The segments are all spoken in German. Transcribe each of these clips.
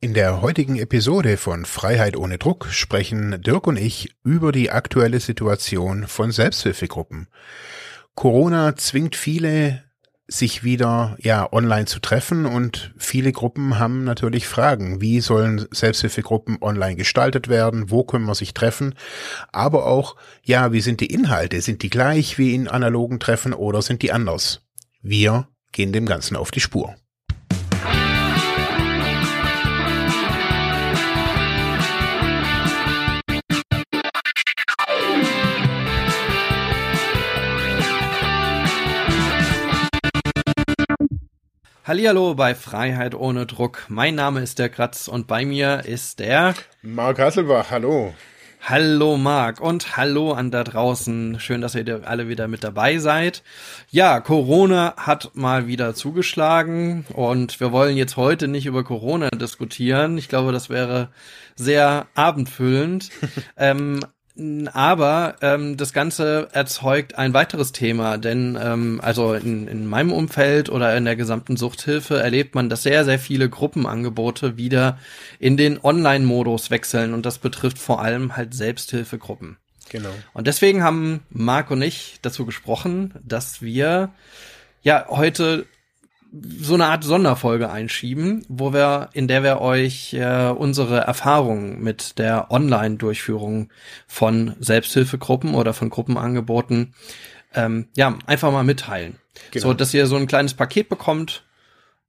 In der heutigen Episode von Freiheit ohne Druck sprechen Dirk und ich über die aktuelle Situation von Selbsthilfegruppen. Corona zwingt viele, sich wieder ja online zu treffen und viele Gruppen haben natürlich Fragen. Wie sollen Selbsthilfegruppen online gestaltet werden? Wo können wir sich treffen? Aber auch, ja, wie sind die Inhalte? Sind die gleich wie in analogen Treffen oder sind die anders? Wir gehen dem Ganzen auf die Spur. Hallihallo bei Freiheit ohne Druck. Mein Name ist der Kratz und bei mir ist der Marc Hasselbach. Hallo. Hallo Marc und hallo an da draußen. Schön, dass ihr alle wieder mit dabei seid. Ja, Corona hat mal wieder zugeschlagen und wir wollen jetzt heute nicht über Corona diskutieren. Ich glaube, das wäre sehr abendfüllend. ähm, aber ähm, das Ganze erzeugt ein weiteres Thema, denn ähm, also in, in meinem Umfeld oder in der gesamten Suchthilfe erlebt man, dass sehr, sehr viele Gruppenangebote wieder in den Online-Modus wechseln und das betrifft vor allem halt Selbsthilfegruppen. Genau. Und deswegen haben Marc und ich dazu gesprochen, dass wir ja heute so eine Art Sonderfolge einschieben, wo wir, in der wir euch äh, unsere Erfahrungen mit der Online-Durchführung von Selbsthilfegruppen oder von Gruppenangeboten ähm, ja einfach mal mitteilen, genau. so dass ihr so ein kleines Paket bekommt,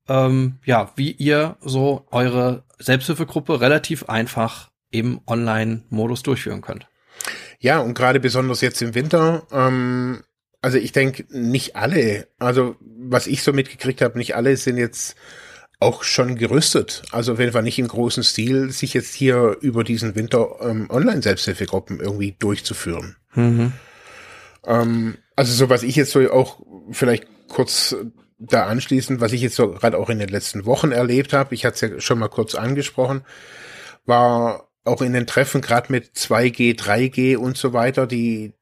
ähm, ja, wie ihr so eure Selbsthilfegruppe relativ einfach im Online-Modus durchführen könnt. Ja, und gerade besonders jetzt im Winter ähm, also ich denke, nicht alle, also was ich so mitgekriegt habe, nicht alle sind jetzt auch schon gerüstet. Also auf jeden Fall nicht im großen Stil, sich jetzt hier über diesen Winter ähm, Online-Selbsthilfegruppen irgendwie durchzuführen. Mhm. Ähm, also so was ich jetzt so auch vielleicht kurz da anschließend, was ich jetzt so gerade auch in den letzten Wochen erlebt habe, ich hatte es ja schon mal kurz angesprochen, war auch in den Treffen gerade mit 2G, 3G und so weiter, die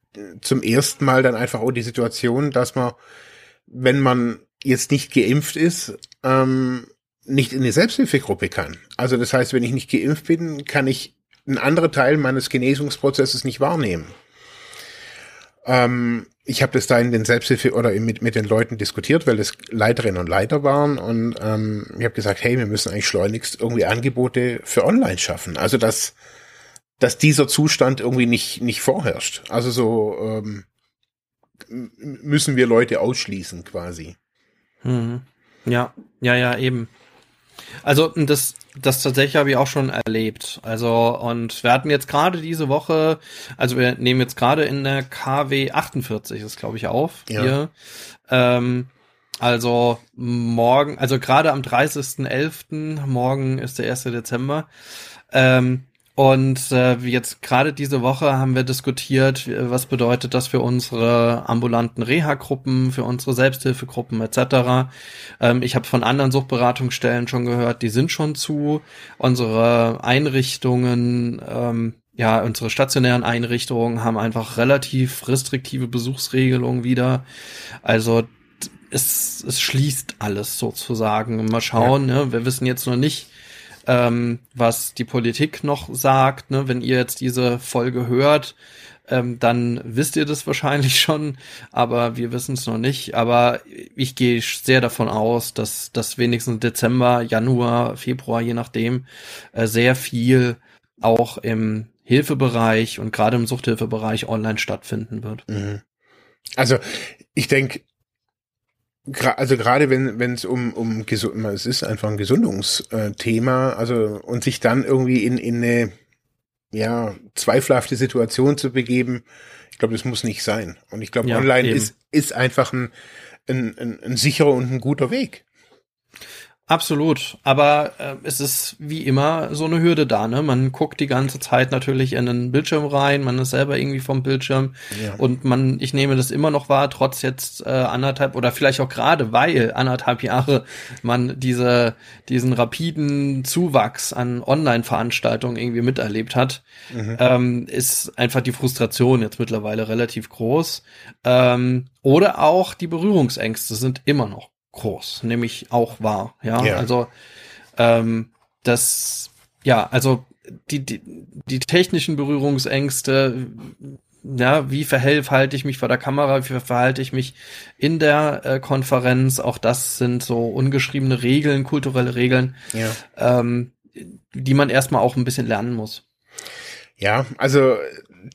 zum ersten Mal dann einfach auch die Situation, dass man, wenn man jetzt nicht geimpft ist, ähm, nicht in die Selbsthilfegruppe kann. Also das heißt, wenn ich nicht geimpft bin, kann ich einen anderen Teil meines Genesungsprozesses nicht wahrnehmen. Ähm, ich habe das da in den Selbsthilfe oder mit, mit den Leuten diskutiert, weil das Leiterinnen und Leiter waren und ähm, ich habe gesagt, hey, wir müssen eigentlich schleunigst irgendwie Angebote für online schaffen. Also dass dass dieser Zustand irgendwie nicht, nicht vorherrscht. Also so ähm, müssen wir Leute ausschließen quasi. Mhm. Ja, ja, ja, eben. Also das, das tatsächlich habe ich auch schon erlebt. Also und wir hatten jetzt gerade diese Woche, also wir nehmen jetzt gerade in der KW 48 ist glaube ich auf ja. hier. Ähm, also morgen, also gerade am 30.11., morgen ist der 1. Dezember. Ähm, und äh, jetzt gerade diese Woche haben wir diskutiert, was bedeutet das für unsere ambulanten Reha-Gruppen, für unsere Selbsthilfegruppen etc. Ähm, ich habe von anderen Suchtberatungsstellen schon gehört, die sind schon zu. Unsere Einrichtungen, ähm, ja, unsere stationären Einrichtungen haben einfach relativ restriktive Besuchsregelungen wieder. Also es, es schließt alles sozusagen. Mal schauen, ja. ne? wir wissen jetzt noch nicht, ähm, was die Politik noch sagt. Ne? Wenn ihr jetzt diese Folge hört, ähm, dann wisst ihr das wahrscheinlich schon, aber wir wissen es noch nicht. Aber ich gehe sehr davon aus, dass das wenigstens Dezember, Januar, Februar, je nachdem, äh, sehr viel auch im Hilfebereich und gerade im Suchthilfebereich online stattfinden wird. Mhm. Also ich denke, also gerade wenn wenn es um um gesund, es ist einfach ein Gesundungsthema, also und sich dann irgendwie in in eine ja zweifelhafte Situation zu begeben, ich glaube, das muss nicht sein. Und ich glaube, ja, online eben. ist ist einfach ein, ein, ein, ein sicherer und ein guter Weg. Absolut, aber äh, es ist wie immer so eine Hürde da, ne? Man guckt die ganze Zeit natürlich in den Bildschirm rein, man ist selber irgendwie vom Bildschirm ja. und man, ich nehme das immer noch wahr, trotz jetzt äh, anderthalb oder vielleicht auch gerade weil anderthalb Jahre man diese diesen rapiden Zuwachs an Online-Veranstaltungen irgendwie miterlebt hat, mhm. ähm, ist einfach die Frustration jetzt mittlerweile relativ groß ähm, oder auch die Berührungsängste sind immer noch groß, nämlich auch wahr. Ja, ja. also ähm, das, ja, also die, die, die technischen Berührungsängste, ja, wie verhalte ich mich vor der Kamera, wie verhalte ich mich in der äh, Konferenz, auch das sind so ungeschriebene Regeln, kulturelle Regeln, ja. ähm, die man erstmal auch ein bisschen lernen muss. Ja, also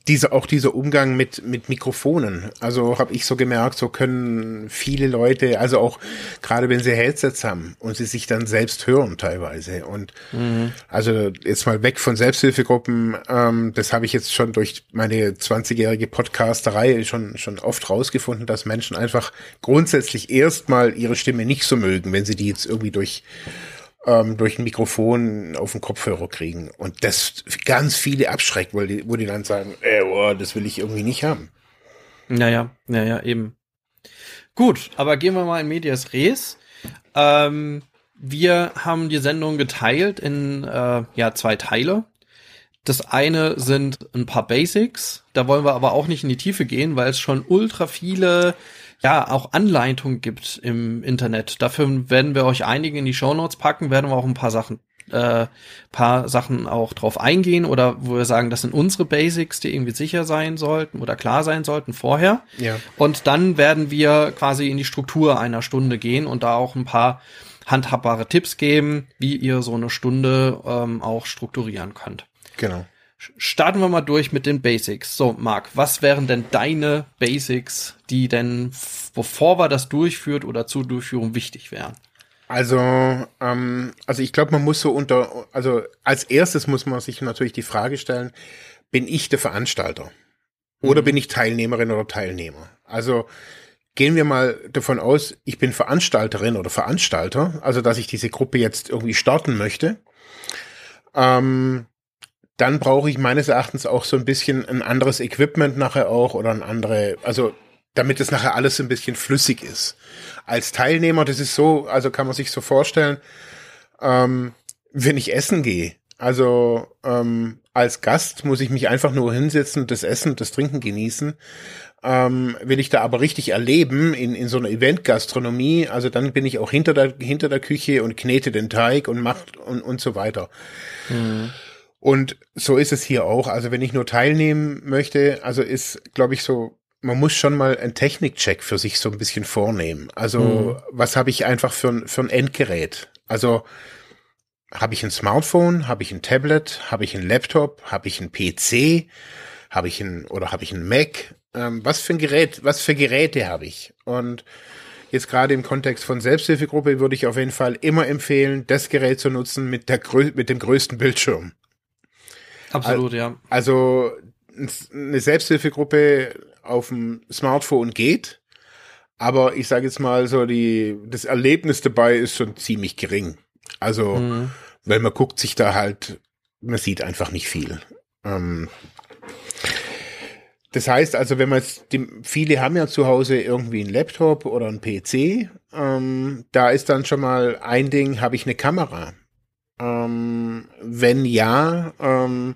diese auch dieser Umgang mit mit Mikrofonen. Also habe ich so gemerkt, so können viele Leute, also auch gerade wenn sie Headsets haben und sie sich dann selbst hören teilweise. Und mhm. also jetzt mal weg von Selbsthilfegruppen, ähm, das habe ich jetzt schon durch meine 20-jährige Podcasterei schon schon oft rausgefunden, dass Menschen einfach grundsätzlich erstmal ihre Stimme nicht so mögen, wenn sie die jetzt irgendwie durch ähm, durch ein Mikrofon auf den Kopfhörer kriegen. Und das ganz viele abschreckt, weil die, wo die dann sagen, ey, oh, das will ich irgendwie nicht haben. Naja, naja, eben. Gut, aber gehen wir mal in Medias Res. Ähm, wir haben die Sendung geteilt in äh, ja zwei Teile. Das eine sind ein paar Basics. Da wollen wir aber auch nicht in die Tiefe gehen, weil es schon ultra viele ja auch Anleitungen gibt im Internet. Dafür werden wir euch einige in die Show Notes packen, werden wir auch ein paar Sachen äh, paar Sachen auch drauf eingehen oder wo wir sagen, das sind unsere Basics, die irgendwie sicher sein sollten oder klar sein sollten vorher. Ja. Und dann werden wir quasi in die Struktur einer Stunde gehen und da auch ein paar handhabbare Tipps geben, wie ihr so eine Stunde ähm, auch strukturieren könnt. Genau. Starten wir mal durch mit den Basics. So, Marc, was wären denn deine Basics, die denn, bevor wir das durchführt oder zur Durchführung wichtig wären? Also, ähm, also ich glaube, man muss so unter, also als erstes muss man sich natürlich die Frage stellen, bin ich der Veranstalter? Oder mhm. bin ich Teilnehmerin oder Teilnehmer? Also gehen wir mal davon aus, ich bin Veranstalterin oder Veranstalter, also dass ich diese Gruppe jetzt irgendwie starten möchte. Ähm, dann brauche ich meines Erachtens auch so ein bisschen ein anderes Equipment nachher auch oder ein andere, also damit es nachher alles ein bisschen flüssig ist. Als Teilnehmer, das ist so, also kann man sich so vorstellen, ähm, wenn ich essen gehe, also ähm, als Gast muss ich mich einfach nur hinsetzen, das Essen, das Trinken genießen. Ähm, will ich da aber richtig erleben in, in so einer Eventgastronomie, also dann bin ich auch hinter der, hinter der Küche und knete den Teig und macht und, und so weiter. Mhm. Und so ist es hier auch. Also wenn ich nur teilnehmen möchte, also ist, glaube ich, so, man muss schon mal einen Technikcheck für sich so ein bisschen vornehmen. Also mhm. was habe ich einfach für ein, für ein Endgerät? Also habe ich ein Smartphone, habe ich ein Tablet, habe ich ein Laptop, habe ich ein PC, habe ich ein oder habe ich ein Mac? Ähm, was für ein Gerät, was für Geräte habe ich? Und jetzt gerade im Kontext von Selbsthilfegruppe würde ich auf jeden Fall immer empfehlen, das Gerät zu nutzen mit der mit dem größten Bildschirm. Absolut, ja. Also eine Selbsthilfegruppe auf dem Smartphone geht, aber ich sage jetzt mal so, die, das Erlebnis dabei ist schon ziemlich gering. Also, mhm. weil man guckt sich da halt, man sieht einfach nicht viel. Ähm, das heißt also, wenn man jetzt, die, viele haben ja zu Hause irgendwie einen Laptop oder einen PC, ähm, da ist dann schon mal ein Ding, habe ich eine Kamera. Ähm, wenn ja, ähm,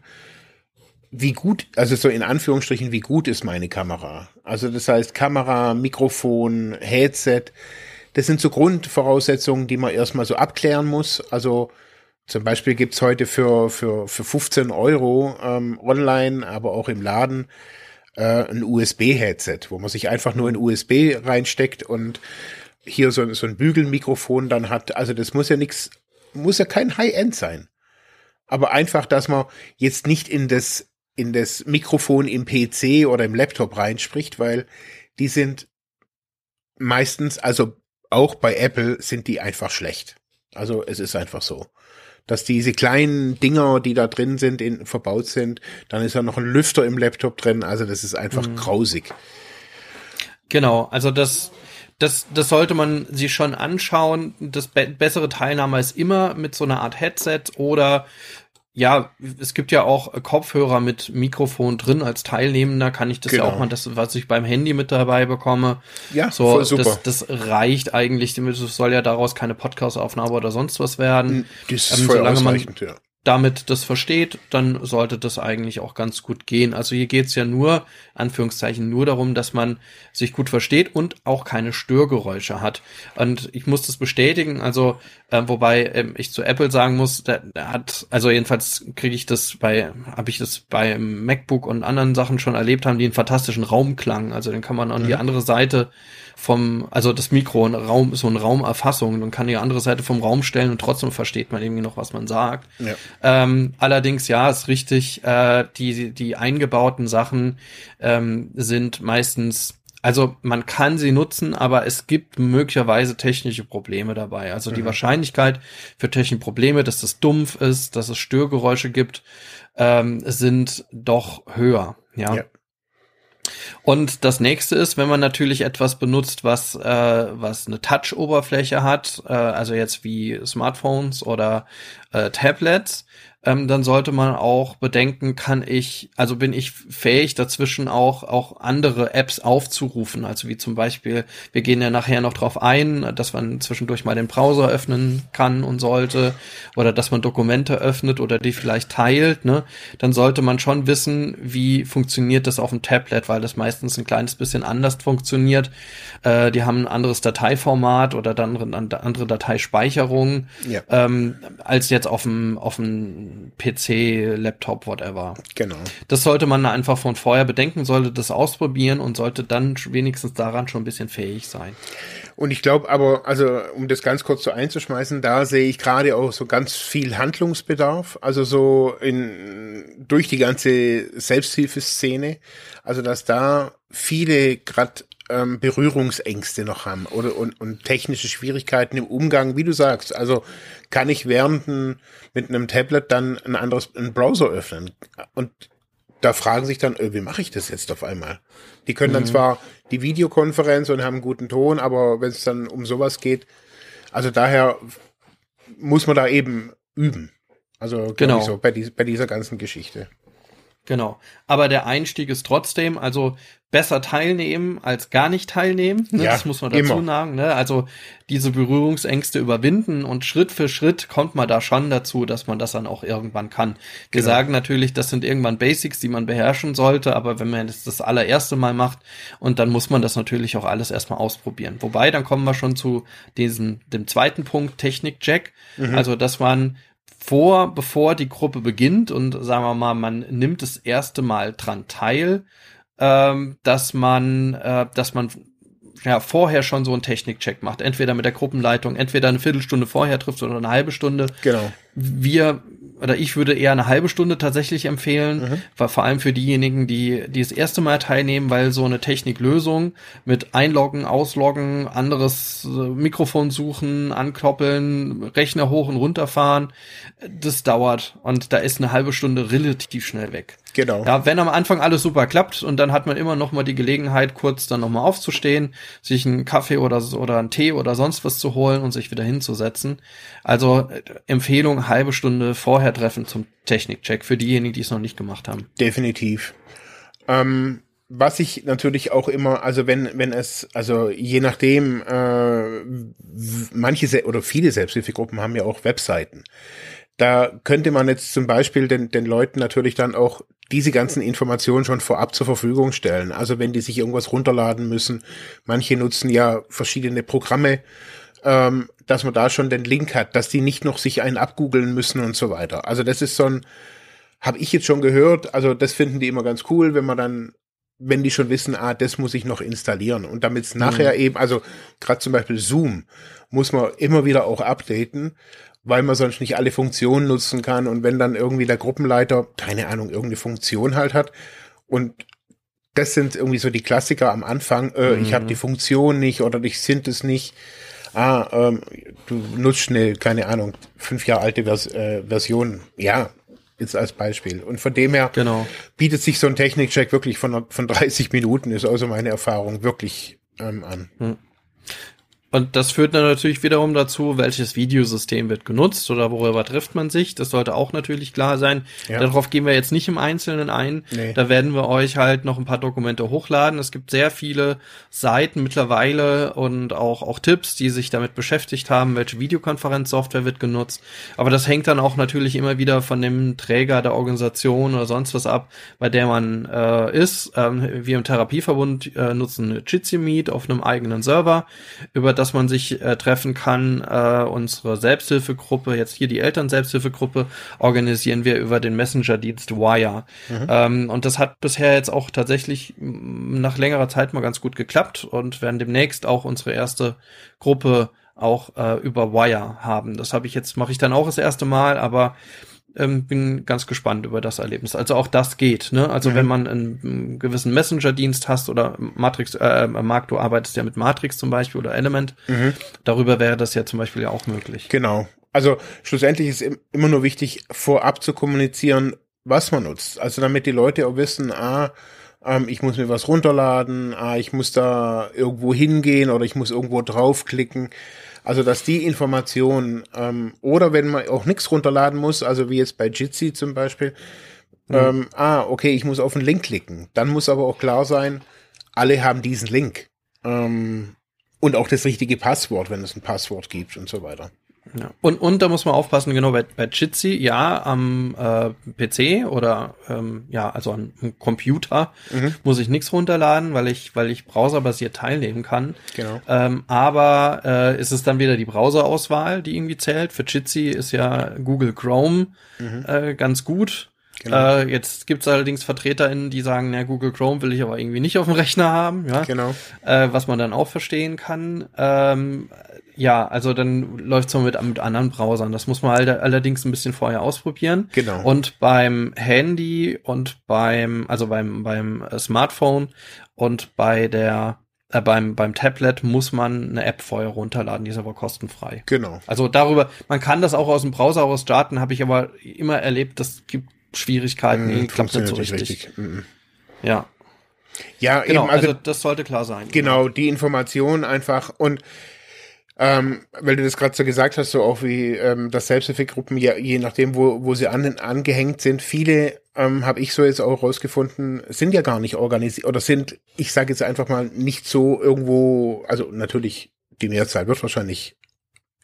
wie gut, also so in Anführungsstrichen, wie gut ist meine Kamera? Also das heißt Kamera, Mikrofon, Headset, das sind so Grundvoraussetzungen, die man erstmal so abklären muss. Also zum Beispiel gibt's heute für, für, für 15 Euro ähm, online, aber auch im Laden äh, ein USB-Headset, wo man sich einfach nur ein USB reinsteckt und hier so, so ein Bügelmikrofon dann hat. Also das muss ja nichts muss ja kein High-End sein. Aber einfach, dass man jetzt nicht in das, in das Mikrofon im PC oder im Laptop reinspricht, weil die sind meistens, also auch bei Apple sind die einfach schlecht. Also es ist einfach so. Dass diese kleinen Dinger, die da drin sind, in, verbaut sind, dann ist ja noch ein Lüfter im Laptop drin, also das ist einfach mhm. grausig. Genau, also das, das, das sollte man sich schon anschauen. Das be bessere Teilnahme ist immer mit so einer Art Headset oder ja, es gibt ja auch Kopfhörer mit Mikrofon drin. Als Teilnehmender kann ich das genau. ja auch genau. mal, das, was ich beim Handy mit dabei bekomme. Ja, so, voll super. Das, das reicht eigentlich. Es soll ja daraus keine Podcast-Aufnahme oder sonst was werden. Das ist ähm, voll solange man, ja. Damit das versteht, dann sollte das eigentlich auch ganz gut gehen. Also hier geht's ja nur, Anführungszeichen, nur darum, dass man sich gut versteht und auch keine Störgeräusche hat. Und ich muss das bestätigen, also äh, wobei äh, ich zu Apple sagen muss, der, der hat, also jedenfalls kriege ich das bei, habe ich das bei MacBook und anderen Sachen schon erlebt, haben die einen fantastischen Raumklang. Also den kann man an mhm. die andere Seite vom, also das Mikro, ein Raum, so eine Raumerfassung, man kann die andere Seite vom Raum stellen und trotzdem versteht man irgendwie noch, was man sagt. Ja. Ähm, allerdings, ja, ist richtig, äh, die, die eingebauten Sachen ähm, sind meistens also man kann sie nutzen, aber es gibt möglicherweise technische Probleme dabei. Also die mhm. Wahrscheinlichkeit für technische Probleme, dass das dumpf ist, dass es Störgeräusche gibt, ähm, sind doch höher. Ja. ja. Und das nächste ist, wenn man natürlich etwas benutzt, was, äh, was eine Touch-Oberfläche hat, äh, also jetzt wie Smartphones oder äh, Tablets, ähm, dann sollte man auch bedenken, kann ich, also bin ich fähig dazwischen auch, auch andere Apps aufzurufen. Also wie zum Beispiel, wir gehen ja nachher noch drauf ein, dass man zwischendurch mal den Browser öffnen kann und sollte oder dass man Dokumente öffnet oder die vielleicht teilt, ne? Dann sollte man schon wissen, wie funktioniert das auf dem Tablet, weil das meistens ein kleines bisschen anders funktioniert. Äh, die haben ein anderes Dateiformat oder dann andere Dateispeicherung ja. ähm, als jetzt auf dem, auf dem PC, Laptop, whatever. Genau. Das sollte man einfach von vorher bedenken, sollte das ausprobieren und sollte dann wenigstens daran schon ein bisschen fähig sein. Und ich glaube aber, also um das ganz kurz so einzuschmeißen, da sehe ich gerade auch so ganz viel Handlungsbedarf, also so in durch die ganze Selbsthilfeszene, also dass da viele gerade ähm, Berührungsängste noch haben oder und, und technische Schwierigkeiten im Umgang, wie du sagst. Also kann ich während ein, mit einem Tablet dann ein anderes einen Browser öffnen und da fragen sich dann, äh, wie mache ich das jetzt auf einmal? Die können dann mhm. zwar die Videokonferenz und haben einen guten Ton, aber wenn es dann um sowas geht, also daher muss man da eben üben. Also genau so bei, dies, bei dieser ganzen Geschichte. Genau. Aber der Einstieg ist trotzdem, also besser teilnehmen als gar nicht teilnehmen. Ne? Ja, das muss man dazu immer. sagen. Ne? Also diese Berührungsängste überwinden und Schritt für Schritt kommt man da schon dazu, dass man das dann auch irgendwann kann. Wir genau. sagen natürlich, das sind irgendwann Basics, die man beherrschen sollte, aber wenn man das das allererste Mal macht und dann muss man das natürlich auch alles erstmal ausprobieren. Wobei, dann kommen wir schon zu diesem, dem zweiten Punkt, Technik-Check. Mhm. Also, dass man vor, bevor die Gruppe beginnt und sagen wir mal, man nimmt das erste Mal dran teil, ähm, dass man, äh, dass man ja vorher schon so einen Technikcheck macht, entweder mit der Gruppenleitung, entweder eine Viertelstunde vorher trifft oder eine halbe Stunde. Genau. Wir oder ich würde eher eine halbe Stunde tatsächlich empfehlen, mhm. weil vor allem für diejenigen, die, die das erste Mal teilnehmen, weil so eine Techniklösung mit Einloggen, Ausloggen, anderes äh, Mikrofon suchen, ankoppeln, Rechner hoch und runterfahren, das dauert und da ist eine halbe Stunde relativ schnell weg. Genau. Ja, wenn am Anfang alles super klappt und dann hat man immer noch mal die Gelegenheit, kurz dann noch mal aufzustehen, sich einen Kaffee oder oder einen Tee oder sonst was zu holen und sich wieder hinzusetzen. Also äh, Halbe Stunde vorher treffen zum Technikcheck für diejenigen, die es noch nicht gemacht haben. Definitiv. Ähm, was ich natürlich auch immer, also wenn wenn es, also je nachdem, äh, manche oder viele Selbsthilfegruppen haben ja auch Webseiten. Da könnte man jetzt zum Beispiel den, den Leuten natürlich dann auch diese ganzen Informationen schon vorab zur Verfügung stellen. Also wenn die sich irgendwas runterladen müssen, manche nutzen ja verschiedene Programme, ähm, dass man da schon den Link hat, dass die nicht noch sich einen abgoogeln müssen und so weiter. Also das ist so ein, habe ich jetzt schon gehört, also das finden die immer ganz cool, wenn man dann, wenn die schon wissen, ah, das muss ich noch installieren. Und damit es mhm. nachher eben, also gerade zum Beispiel Zoom, muss man immer wieder auch updaten, weil man sonst nicht alle Funktionen nutzen kann. Und wenn dann irgendwie der Gruppenleiter, keine Ahnung, irgendeine Funktion halt hat und das sind irgendwie so die Klassiker am Anfang, äh, mhm. ich habe die Funktion nicht oder ich sind es nicht. Ah, ähm, du nutzt schnell, keine Ahnung, fünf Jahre alte Vers äh, Version. Ja, jetzt als Beispiel. Und von dem her genau. bietet sich so ein Technikcheck wirklich von, von 30 Minuten, ist also meine Erfahrung, wirklich ähm, an. Mhm. Und das führt dann natürlich wiederum dazu, welches Videosystem wird genutzt oder worüber trifft man sich. Das sollte auch natürlich klar sein. Ja. Darauf gehen wir jetzt nicht im Einzelnen ein. Nee. Da werden wir euch halt noch ein paar Dokumente hochladen. Es gibt sehr viele Seiten mittlerweile und auch, auch Tipps, die sich damit beschäftigt haben, welche Videokonferenzsoftware wird genutzt. Aber das hängt dann auch natürlich immer wieder von dem Träger der Organisation oder sonst was ab, bei der man äh, ist. Ähm, wir im Therapieverbund äh, nutzen Jitsi Meet auf einem eigenen Server, über das dass man sich äh, treffen kann. Äh, unsere Selbsthilfegruppe, jetzt hier die Eltern-Selbsthilfegruppe, organisieren wir über den Messenger-Dienst Wire. Mhm. Ähm, und das hat bisher jetzt auch tatsächlich nach längerer Zeit mal ganz gut geklappt und werden demnächst auch unsere erste Gruppe auch äh, über Wire haben. Das habe ich jetzt, mache ich dann auch das erste Mal, aber ähm, bin ganz gespannt über das Erlebnis. Also auch das geht. Ne? Also mhm. wenn man einen, einen gewissen Messenger-Dienst hast oder Matrix, äh, Marc, du arbeitest ja mit Matrix zum Beispiel oder Element, mhm. darüber wäre das ja zum Beispiel ja auch möglich. Genau. Also schlussendlich ist immer nur wichtig, vorab zu kommunizieren, was man nutzt. Also damit die Leute auch wissen, ah, ähm, ich muss mir was runterladen, ah, ich muss da irgendwo hingehen oder ich muss irgendwo draufklicken. Also dass die Information ähm, oder wenn man auch nichts runterladen muss, also wie jetzt bei Jitsi zum Beispiel, mhm. ähm, ah, okay, ich muss auf einen Link klicken. Dann muss aber auch klar sein, alle haben diesen Link. Ähm, und auch das richtige Passwort, wenn es ein Passwort gibt und so weiter. Ja. Und, und da muss man aufpassen, genau, bei, bei Jitsi, ja, am äh, PC oder ähm, ja, also am Computer mhm. muss ich nichts runterladen, weil ich, weil ich browserbasiert teilnehmen kann. Genau. Ähm, aber äh, ist es dann wieder die Browserauswahl, die irgendwie zählt. Für Jitsi ist ja Google Chrome mhm. äh, ganz gut. Genau. Äh, jetzt gibt's allerdings VertreterInnen, die sagen, na, Google Chrome will ich aber irgendwie nicht auf dem Rechner haben, ja. Genau. Äh, was man dann auch verstehen kann. Ähm, ja, also dann läuft's so mit, mit anderen Browsern. Das muss man halt allerdings ein bisschen vorher ausprobieren. Genau. Und beim Handy und beim, also beim, beim äh, Smartphone und bei der äh, beim, beim Tablet muss man eine App vorher runterladen, die ist aber kostenfrei. Genau. Also darüber, man kann das auch aus dem Browser aus starten, habe ich aber immer erlebt, das gibt Schwierigkeiten, mm, klappt nicht so richtig. richtig. Mm. Ja. Ja, genau, eben, also, also das sollte klar sein. Genau, die Information einfach und ähm, weil du das gerade so gesagt hast, so auch wie ähm, das Selbsthilfegruppen, ja, je nachdem, wo, wo sie an, angehängt sind, viele ähm, habe ich so jetzt auch rausgefunden, sind ja gar nicht organisiert oder sind, ich sage jetzt einfach mal, nicht so irgendwo, also natürlich, die Mehrzahl wird wahrscheinlich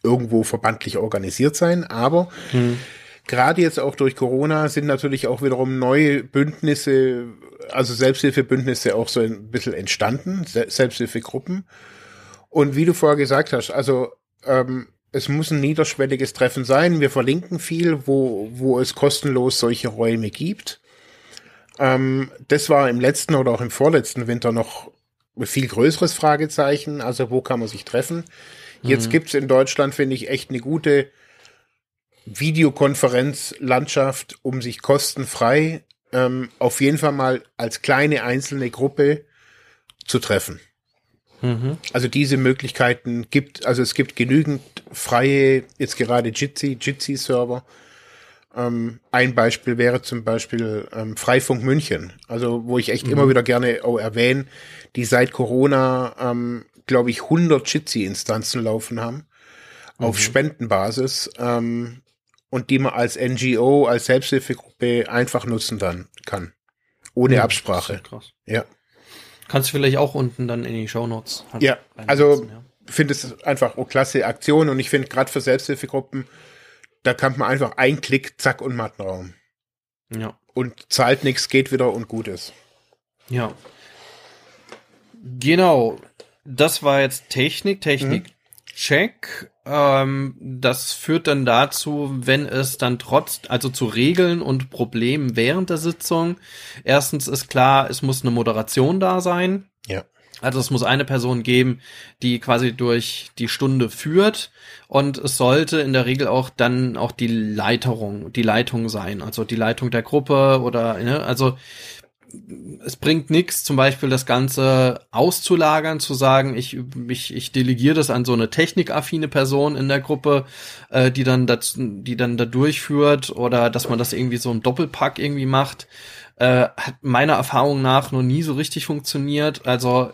irgendwo verbandlich organisiert sein, aber hm. gerade jetzt auch durch Corona sind natürlich auch wiederum neue Bündnisse, also Selbsthilfebündnisse auch so ein bisschen entstanden, Selbsthilfegruppen. Und wie du vorher gesagt hast, also ähm, es muss ein niederschwelliges Treffen sein. Wir verlinken viel, wo, wo es kostenlos solche Räume gibt. Ähm, das war im letzten oder auch im vorletzten Winter noch ein viel größeres Fragezeichen. Also wo kann man sich treffen? Jetzt mhm. gibt's in Deutschland, finde ich, echt eine gute Videokonferenzlandschaft, um sich kostenfrei ähm, auf jeden Fall mal als kleine einzelne Gruppe zu treffen. Mhm. Also diese Möglichkeiten gibt, also es gibt genügend freie, jetzt gerade Jitsi, Jitsi-Server. Ähm, ein Beispiel wäre zum Beispiel ähm, Freifunk München, also wo ich echt mhm. immer wieder gerne auch erwähne, die seit Corona, ähm, glaube ich, 100 Jitsi-Instanzen laufen haben mhm. auf Spendenbasis ähm, und die man als NGO, als Selbsthilfegruppe einfach nutzen dann kann. Ohne mhm, Absprache. Krass. Ja. Kannst du vielleicht auch unten dann in die Shownotes. Halt ja, also ja. finde es einfach eine klasse Aktion und ich finde gerade für Selbsthilfegruppen, da kann man einfach ein Klick, zack und Mattenraum. Ja. Und zahlt nichts, geht wieder und gut ist. Ja. Genau. Das war jetzt Technik, Technik, mhm. Check. Ähm, das führt dann dazu, wenn es dann trotz, also zu Regeln und Problemen während der Sitzung. Erstens ist klar, es muss eine Moderation da sein. Ja. Also es muss eine Person geben, die quasi durch die Stunde führt und es sollte in der Regel auch dann auch die Leiterung, die Leitung sein, also die Leitung der Gruppe oder ne, also es bringt nichts, zum Beispiel das Ganze auszulagern, zu sagen, ich, ich, ich delegiere das an so eine technikaffine Person in der Gruppe, äh, die dann das, die dann da durchführt oder dass man das irgendwie so ein Doppelpack irgendwie macht, äh, hat meiner Erfahrung nach noch nie so richtig funktioniert. Also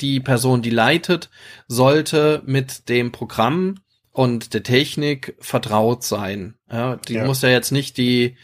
die Person, die leitet, sollte mit dem Programm und der Technik vertraut sein. Ja, die ja. muss ja jetzt nicht die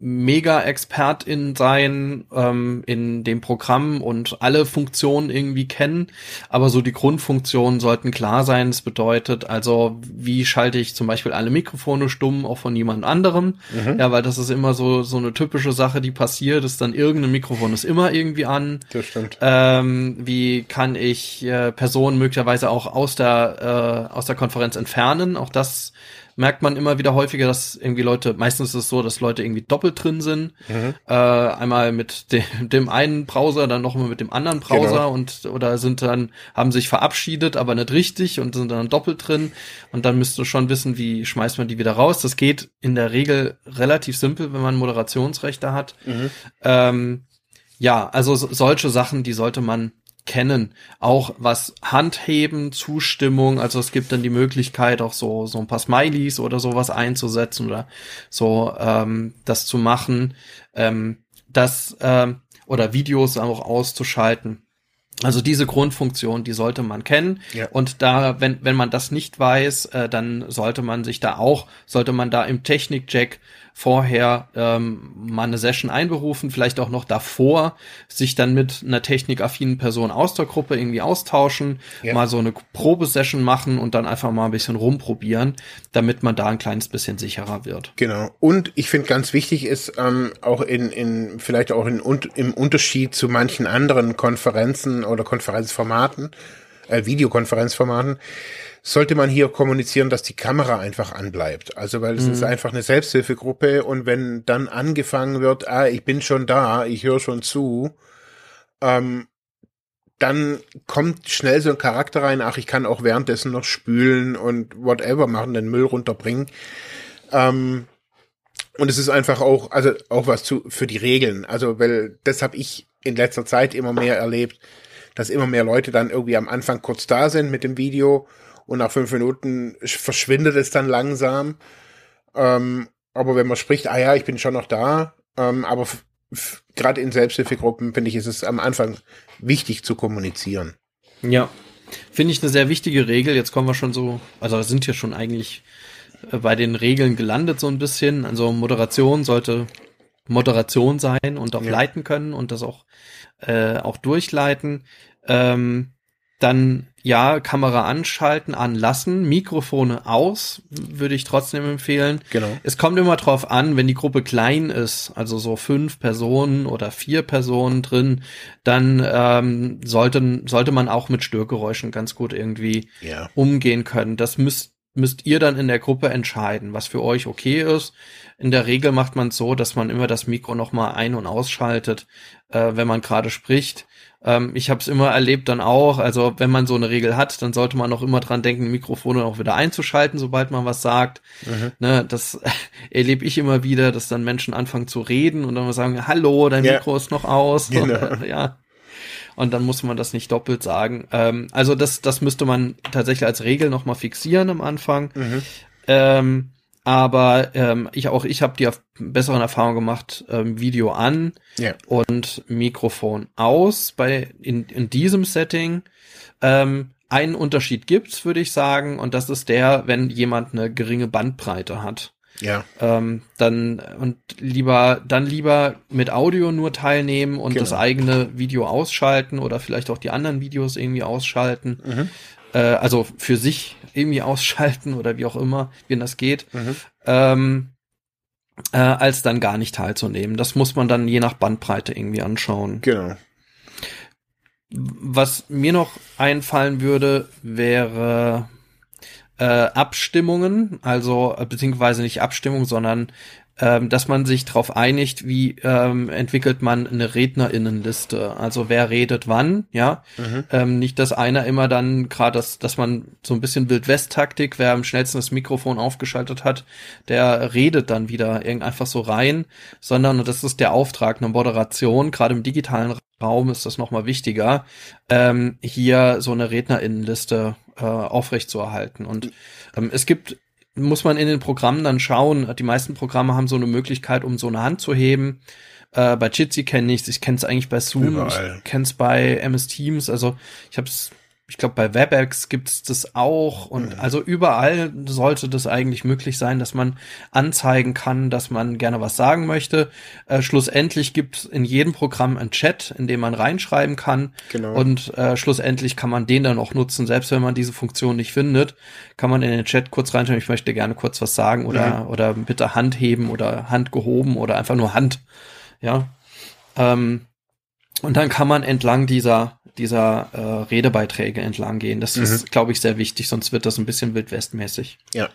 Mega-Expertin sein ähm, in dem Programm und alle Funktionen irgendwie kennen, aber so die Grundfunktionen sollten klar sein. Das bedeutet also, wie schalte ich zum Beispiel alle Mikrofone stumm, auch von jemand anderem. Mhm. Ja, weil das ist immer so so eine typische Sache, die passiert, ist dann irgendein Mikrofon ist immer irgendwie an. Das stimmt. Ähm, wie kann ich äh, Personen möglicherweise auch aus der äh, aus der Konferenz entfernen? Auch das merkt man immer wieder häufiger, dass irgendwie Leute, meistens ist es so, dass Leute irgendwie doppelt drin sind. Mhm. Äh, einmal mit dem, dem einen Browser, dann noch mal mit dem anderen Browser genau. und oder sind dann, haben sich verabschiedet, aber nicht richtig und sind dann doppelt drin. Und dann müsst du schon wissen, wie schmeißt man die wieder raus. Das geht in der Regel relativ simpel, wenn man Moderationsrechte hat. Mhm. Ähm, ja, also solche Sachen, die sollte man kennen. Auch was Handheben, Zustimmung, also es gibt dann die Möglichkeit, auch so, so ein paar Smileys oder sowas einzusetzen oder so ähm, das zu machen, ähm, das ähm, oder Videos auch auszuschalten. Also diese Grundfunktion, die sollte man kennen. Ja. Und da, wenn, wenn man das nicht weiß, äh, dann sollte man sich da auch, sollte man da im Technik-Check vorher ähm, mal eine Session einberufen, vielleicht auch noch davor, sich dann mit einer technikaffinen Person aus der Gruppe irgendwie austauschen, ja. mal so eine Probesession machen und dann einfach mal ein bisschen rumprobieren, damit man da ein kleines bisschen sicherer wird. Genau. Und ich finde ganz wichtig ist, ähm, auch in, in vielleicht auch in, im Unterschied zu manchen anderen Konferenzen oder Konferenzformaten, äh, Videokonferenzformaten, sollte man hier kommunizieren, dass die Kamera einfach anbleibt. Also weil es mhm. ist einfach eine Selbsthilfegruppe und wenn dann angefangen wird, ah, ich bin schon da, ich höre schon zu, ähm, dann kommt schnell so ein Charakter rein, ach, ich kann auch währenddessen noch spülen und whatever machen, den Müll runterbringen. Ähm, und es ist einfach auch, also auch was zu für die Regeln. Also, weil das habe ich in letzter Zeit immer mehr erlebt, dass immer mehr Leute dann irgendwie am Anfang kurz da sind mit dem Video und nach fünf Minuten verschwindet es dann langsam. Ähm, aber wenn man spricht, ah ja, ich bin schon noch da, ähm, aber gerade in Selbsthilfegruppen finde ich, ist es am Anfang wichtig zu kommunizieren. Ja, finde ich eine sehr wichtige Regel. Jetzt kommen wir schon so, also sind ja schon eigentlich äh, bei den Regeln gelandet so ein bisschen. Also Moderation sollte Moderation sein und auch ja. leiten können und das auch äh, auch durchleiten. Ähm, dann ja, Kamera anschalten, anlassen, Mikrofone aus, würde ich trotzdem empfehlen. Genau. Es kommt immer drauf an, wenn die Gruppe klein ist, also so fünf Personen oder vier Personen drin, dann ähm, sollten, sollte man auch mit Störgeräuschen ganz gut irgendwie ja. umgehen können. Das müsst, müsst ihr dann in der Gruppe entscheiden, was für euch okay ist. In der Regel macht man es so, dass man immer das Mikro nochmal ein- und ausschaltet, äh, wenn man gerade spricht ähm, ich habe es immer erlebt dann auch, also wenn man so eine Regel hat, dann sollte man auch immer dran denken, Mikrofone auch wieder einzuschalten, sobald man was sagt. Mhm. Ne, das erlebe ich immer wieder, dass dann Menschen anfangen zu reden und dann sagen, hallo, dein ja. Mikro ist noch aus. Genau. Und, ja. Und dann muss man das nicht doppelt sagen. Ähm, also das, das müsste man tatsächlich als Regel nochmal fixieren am Anfang. Mhm. Ähm, aber ähm, ich auch ich habe die besseren Erfahrungen gemacht, ähm, Video an yeah. und Mikrofon aus bei in, in diesem Setting. Ähm, einen Unterschied gibt's, würde ich sagen, und das ist der, wenn jemand eine geringe Bandbreite hat. Ja. Ähm, dann und lieber dann lieber mit Audio nur teilnehmen und genau. das eigene Video ausschalten oder vielleicht auch die anderen Videos irgendwie ausschalten. Mhm äh, also für sich irgendwie ausschalten oder wie auch immer, wie das geht, mhm. ähm, äh, als dann gar nicht teilzunehmen. Das muss man dann je nach Bandbreite irgendwie anschauen. Genau. Was mir noch einfallen würde, wäre äh, Abstimmungen, also äh, beziehungsweise nicht Abstimmung, sondern ähm, dass man sich darauf einigt, wie ähm, entwickelt man eine Rednerinnenliste. Also wer redet wann, ja. Mhm. Ähm, nicht, dass einer immer dann gerade, dass, dass man so ein bisschen Wild-West-Taktik, wer am schnellsten das Mikrofon aufgeschaltet hat, der redet dann wieder irgend einfach so rein, sondern, und das ist der Auftrag, eine Moderation, gerade im digitalen Raum ist das nochmal wichtiger, ähm, hier so eine Rednerinnenliste äh, aufrechtzuerhalten. Und ähm, es gibt muss man in den Programmen dann schauen. Die meisten Programme haben so eine Möglichkeit, um so eine Hand zu heben. Äh, bei Jitsi kenne ich es, ich kenne es eigentlich bei Zoom, Überall. ich kenne es bei MS Teams, also ich habe es ich glaube, bei WebEx gibt es das auch. Und mhm. also überall sollte das eigentlich möglich sein, dass man anzeigen kann, dass man gerne was sagen möchte. Äh, schlussendlich gibt es in jedem Programm einen Chat, in dem man reinschreiben kann. Genau. Und äh, schlussendlich kann man den dann auch nutzen. Selbst wenn man diese Funktion nicht findet, kann man in den Chat kurz reinschreiben, ich möchte gerne kurz was sagen oder, mhm. oder bitte Hand heben oder Hand gehoben oder einfach nur Hand. Ja. Ähm, und dann kann man entlang dieser, dieser äh, Redebeiträge entlang gehen. Das mhm. ist, glaube ich, sehr wichtig, sonst wird das ein bisschen wildwestmäßig. Ja.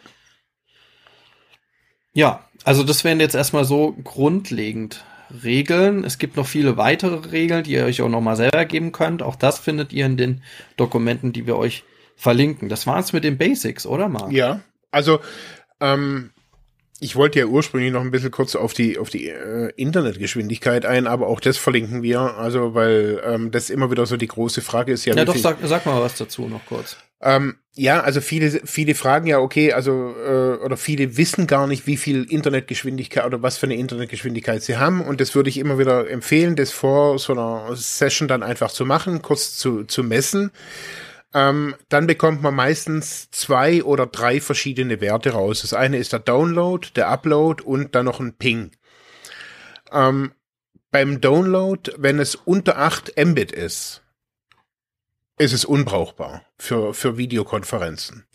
Ja, also das wären jetzt erstmal so grundlegend Regeln. Es gibt noch viele weitere Regeln, die ihr euch auch nochmal selber geben könnt. Auch das findet ihr in den Dokumenten, die wir euch verlinken. Das war's mit den Basics, oder Marc? Ja, also ähm, ich wollte ja ursprünglich noch ein bisschen kurz auf die auf die äh, Internetgeschwindigkeit ein, aber auch das verlinken wir, also weil ähm, das immer wieder so die große Frage ist ja. Ja, doch sag, sag mal was dazu noch kurz. Ähm, ja, also viele viele fragen ja, okay, also äh, oder viele wissen gar nicht, wie viel Internetgeschwindigkeit oder was für eine Internetgeschwindigkeit sie haben und das würde ich immer wieder empfehlen, das vor so einer Session dann einfach zu machen, kurz zu zu messen ähm, dann bekommt man meistens zwei oder drei verschiedene Werte raus. Das eine ist der Download, der Upload und dann noch ein Ping. Ähm, beim Download, wenn es unter 8 Mbit ist, ist es unbrauchbar für, für Videokonferenzen.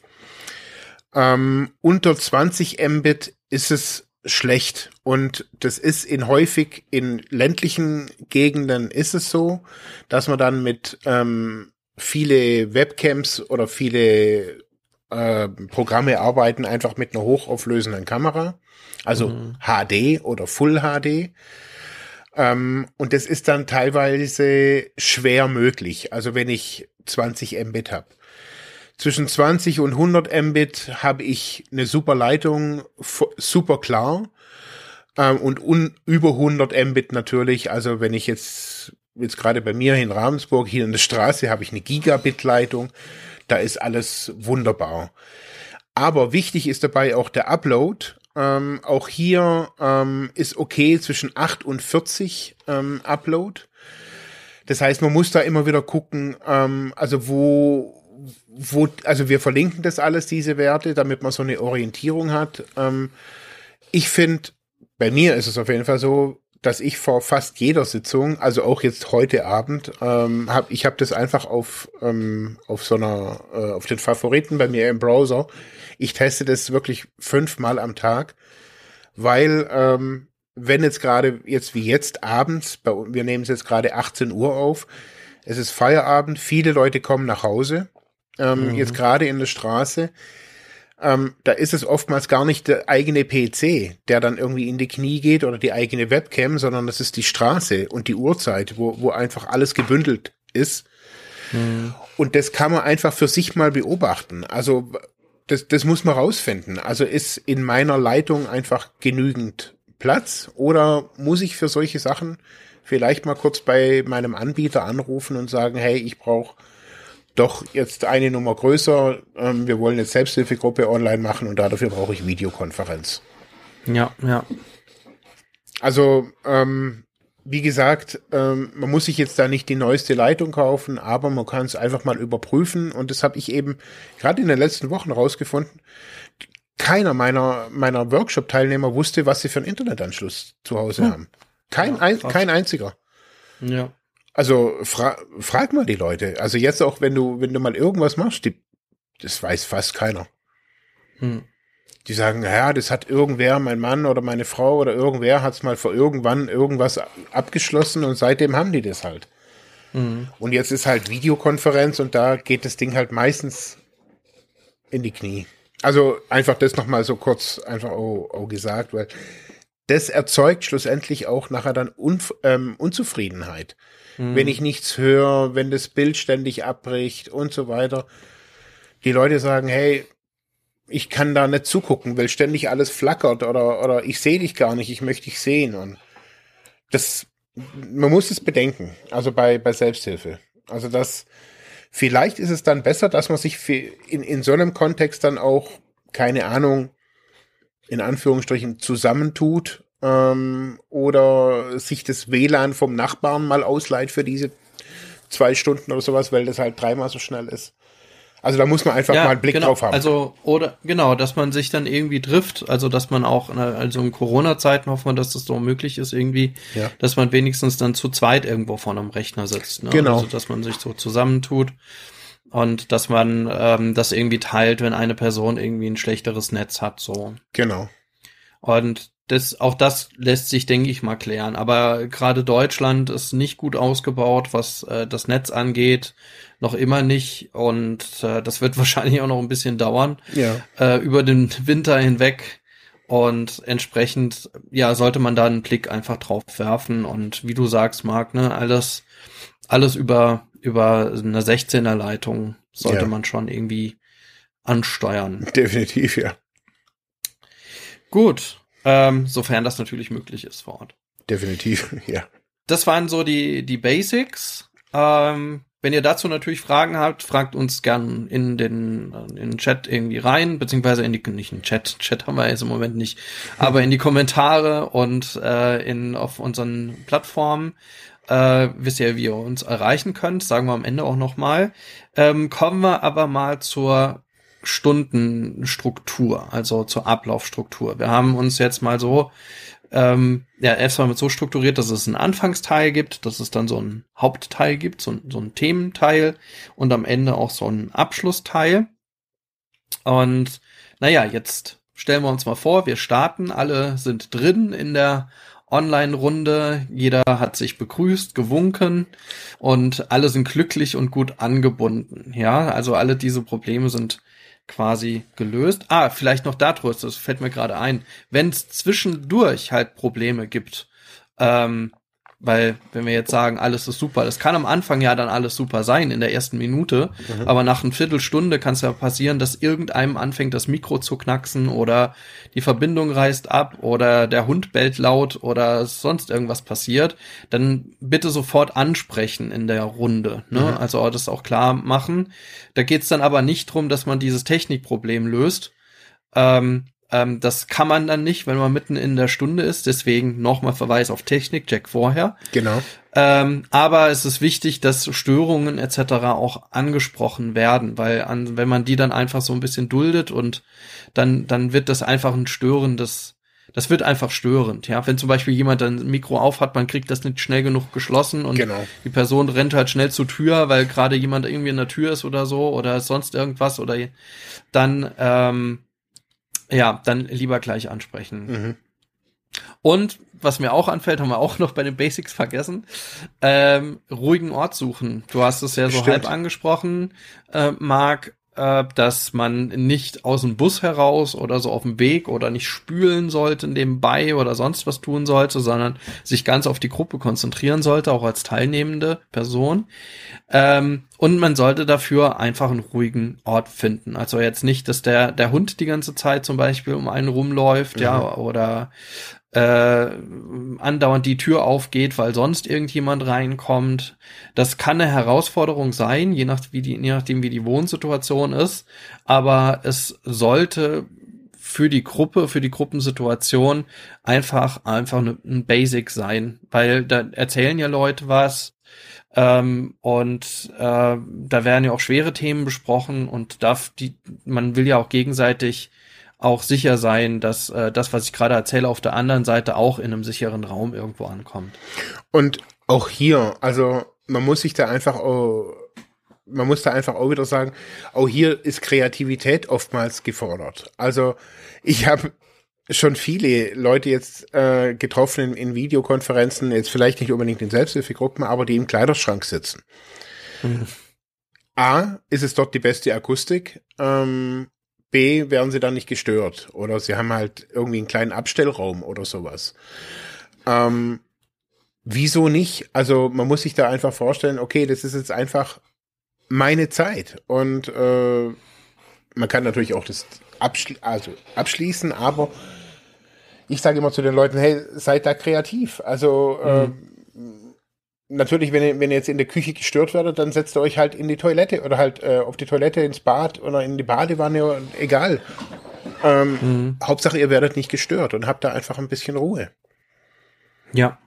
Ähm, unter 20 Mbit ist es schlecht und das ist in häufig in ländlichen Gegenden ist es so, dass man dann mit ähm, viele Webcams oder viele äh, Programme arbeiten einfach mit einer hochauflösenden Kamera, also mhm. HD oder Full HD. Ähm, und das ist dann teilweise schwer möglich. Also wenn ich 20 Mbit habe. Zwischen 20 und 100 Mbit habe ich eine super Leitung, super klar. Ähm, und un über 100 Mbit natürlich. Also wenn ich jetzt jetzt gerade bei mir in Ravensburg, hier in der Straße, habe ich eine Gigabit-Leitung. Da ist alles wunderbar. Aber wichtig ist dabei auch der Upload. Ähm, auch hier ähm, ist okay zwischen 8 und 40 ähm, Upload. Das heißt, man muss da immer wieder gucken, ähm, also wo, wo, also wir verlinken das alles, diese Werte, damit man so eine Orientierung hat. Ähm, ich finde, bei mir ist es auf jeden Fall so, dass ich vor fast jeder Sitzung, also auch jetzt heute Abend, ähm, habe ich habe das einfach auf ähm, auf so einer äh, auf den Favoriten bei mir im Browser. Ich teste das wirklich fünfmal am Tag, weil ähm, wenn jetzt gerade jetzt wie jetzt abends, bei, wir nehmen es jetzt gerade 18 Uhr auf, es ist Feierabend, viele Leute kommen nach Hause, ähm, mhm. jetzt gerade in der Straße ähm, da ist es oftmals gar nicht der eigene PC, der dann irgendwie in die Knie geht oder die eigene Webcam, sondern das ist die Straße und die Uhrzeit, wo, wo einfach alles gebündelt ist. Mhm. Und das kann man einfach für sich mal beobachten. Also das, das muss man rausfinden. Also ist in meiner Leitung einfach genügend Platz oder muss ich für solche Sachen vielleicht mal kurz bei meinem Anbieter anrufen und sagen, hey, ich brauche doch jetzt eine Nummer größer. Ähm, wir wollen jetzt Selbsthilfegruppe online machen und dafür brauche ich Videokonferenz. Ja, ja. Also, ähm, wie gesagt, ähm, man muss sich jetzt da nicht die neueste Leitung kaufen, aber man kann es einfach mal überprüfen. Und das habe ich eben gerade in den letzten Wochen rausgefunden. Keiner meiner, meiner Workshop-Teilnehmer wusste, was sie für einen Internetanschluss zu Hause hm. haben. Kein, ja, ein, kein einziger. Ja. Also fra frag mal die Leute. Also jetzt auch, wenn du, wenn du mal irgendwas machst, die, das weiß fast keiner. Hm. Die sagen, ja, das hat irgendwer, mein Mann oder meine Frau oder irgendwer hat es mal vor irgendwann irgendwas abgeschlossen und seitdem haben die das halt. Mhm. Und jetzt ist halt Videokonferenz und da geht das Ding halt meistens in die Knie. Also einfach das nochmal so kurz einfach oh, oh gesagt, weil das erzeugt schlussendlich auch nachher dann Unf ähm, Unzufriedenheit mhm. wenn ich nichts höre, wenn das Bild ständig abbricht und so weiter. Die Leute sagen, hey, ich kann da nicht zugucken, weil ständig alles flackert oder, oder ich sehe dich gar nicht, ich möchte dich sehen. Und das, man muss es bedenken, also bei, bei Selbsthilfe. Also das, vielleicht ist es dann besser, dass man sich in, in so einem Kontext dann auch, keine Ahnung, in Anführungsstrichen zusammentut ähm, oder sich das WLAN vom Nachbarn mal ausleiht für diese zwei Stunden oder sowas, weil das halt dreimal so schnell ist. Also da muss man einfach ja, mal einen Blick genau. drauf haben. Also, oder genau, dass man sich dann irgendwie trifft, also dass man auch, also in Corona-Zeiten hoffen wir, dass das so möglich ist, irgendwie, ja. dass man wenigstens dann zu zweit irgendwo vor einem Rechner sitzt. Ne? Genau. Also dass man sich so zusammentut und dass man ähm, das irgendwie teilt, wenn eine Person irgendwie ein schlechteres Netz hat. So. Genau. Und das, auch das lässt sich, denke ich, mal klären. Aber gerade Deutschland ist nicht gut ausgebaut, was äh, das Netz angeht. Noch immer nicht. Und äh, das wird wahrscheinlich auch noch ein bisschen dauern. Ja. Äh, über den Winter hinweg. Und entsprechend, ja, sollte man da einen Blick einfach drauf werfen. Und wie du sagst, Marc, ne, alles, alles über, über eine 16er Leitung sollte ja. man schon irgendwie ansteuern. Definitiv, ja. Gut, ähm, sofern das natürlich möglich ist vor Ort. Definitiv, ja. Das waren so die, die Basics. Ähm, wenn ihr dazu natürlich Fragen habt, fragt uns gern in den, in den Chat irgendwie rein, beziehungsweise in die, nicht in den Chat, Chat haben wir jetzt im Moment nicht, aber in die Kommentare und äh, in, auf unseren Plattformen. Äh, wisst ihr, wie ihr uns erreichen könnt, sagen wir am Ende auch nochmal. Ähm, kommen wir aber mal zur Stundenstruktur, also zur Ablaufstruktur. Wir haben uns jetzt mal so ähm, ja, erstmal mit so strukturiert, dass es einen Anfangsteil gibt, dass es dann so einen Hauptteil gibt, so, so einen Thementeil und am Ende auch so einen Abschlussteil. Und naja, jetzt stellen wir uns mal vor, wir starten, alle sind drin in der Online-Runde. Jeder hat sich begrüßt, gewunken und alle sind glücklich und gut angebunden. Ja, also alle diese Probleme sind quasi gelöst. Ah, vielleicht noch darüber, das fällt mir gerade ein. Wenn es zwischendurch halt Probleme gibt, ähm, weil, wenn wir jetzt sagen, alles ist super, das kann am Anfang ja dann alles super sein in der ersten Minute, mhm. aber nach einer Viertelstunde kann es ja passieren, dass irgendeinem anfängt, das Mikro zu knacksen oder die Verbindung reißt ab oder der Hund bellt laut oder sonst irgendwas passiert, dann bitte sofort ansprechen in der Runde. Ne? Mhm. Also das auch klar machen. Da geht's dann aber nicht drum, dass man dieses Technikproblem löst. Ähm, ähm, das kann man dann nicht, wenn man mitten in der Stunde ist. Deswegen nochmal Verweis auf Technik, Jack vorher. Genau. Ähm, aber es ist wichtig, dass Störungen etc. auch angesprochen werden, weil an, wenn man die dann einfach so ein bisschen duldet und dann, dann wird das einfach ein störendes, das wird einfach störend, ja. Wenn zum Beispiel jemand ein Mikro auf hat, man kriegt das nicht schnell genug geschlossen und genau. die Person rennt halt schnell zur Tür, weil gerade jemand irgendwie in der Tür ist oder so oder sonst irgendwas oder dann, ähm, ja, dann lieber gleich ansprechen. Mhm. Und was mir auch anfällt, haben wir auch noch bei den Basics vergessen, ähm, ruhigen Ort suchen. Du hast es ja so Stimmt. halb angesprochen, äh, Marc äh, dass man nicht aus dem Bus heraus oder so auf dem Weg oder nicht spülen sollte nebenbei oder sonst was tun sollte, sondern sich ganz auf die Gruppe konzentrieren sollte, auch als teilnehmende Person. Ähm, und man sollte dafür einfach einen ruhigen Ort finden. Also jetzt nicht, dass der, der Hund die ganze Zeit zum Beispiel um einen rumläuft, mhm. ja, oder äh, andauernd die Tür aufgeht, weil sonst irgendjemand reinkommt. Das kann eine Herausforderung sein, je, nach, wie die, je nachdem, wie die Wohnsituation ist. Aber es sollte für die Gruppe, für die Gruppensituation einfach, einfach ein Basic sein, weil da erzählen ja Leute was, ähm, und äh, da werden ja auch schwere Themen besprochen und darf die, man will ja auch gegenseitig auch sicher sein, dass äh, das, was ich gerade erzähle, auf der anderen Seite auch in einem sicheren Raum irgendwo ankommt. Und auch hier, also man muss sich da einfach auch, man muss da einfach auch wieder sagen, auch hier ist Kreativität oftmals gefordert. Also ich habe schon viele Leute jetzt äh, getroffen in, in Videokonferenzen, jetzt vielleicht nicht unbedingt in Selbsthilfegruppen, aber die im Kleiderschrank sitzen. Mhm. A, ist es dort die beste Akustik. Ähm, B, werden sie dann nicht gestört. Oder sie haben halt irgendwie einen kleinen Abstellraum oder sowas. Ähm, wieso nicht? Also man muss sich da einfach vorstellen, okay, das ist jetzt einfach meine Zeit. Und äh, man kann natürlich auch das abschli also abschließen, aber ich sage immer zu den Leuten, hey, seid da kreativ. Also mhm. äh, natürlich, wenn ihr, wenn ihr jetzt in der Küche gestört werdet, dann setzt ihr euch halt in die Toilette oder halt äh, auf die Toilette, ins Bad oder in die Badewanne, egal. Ähm, mhm. Hauptsache, ihr werdet nicht gestört und habt da einfach ein bisschen Ruhe. Ja.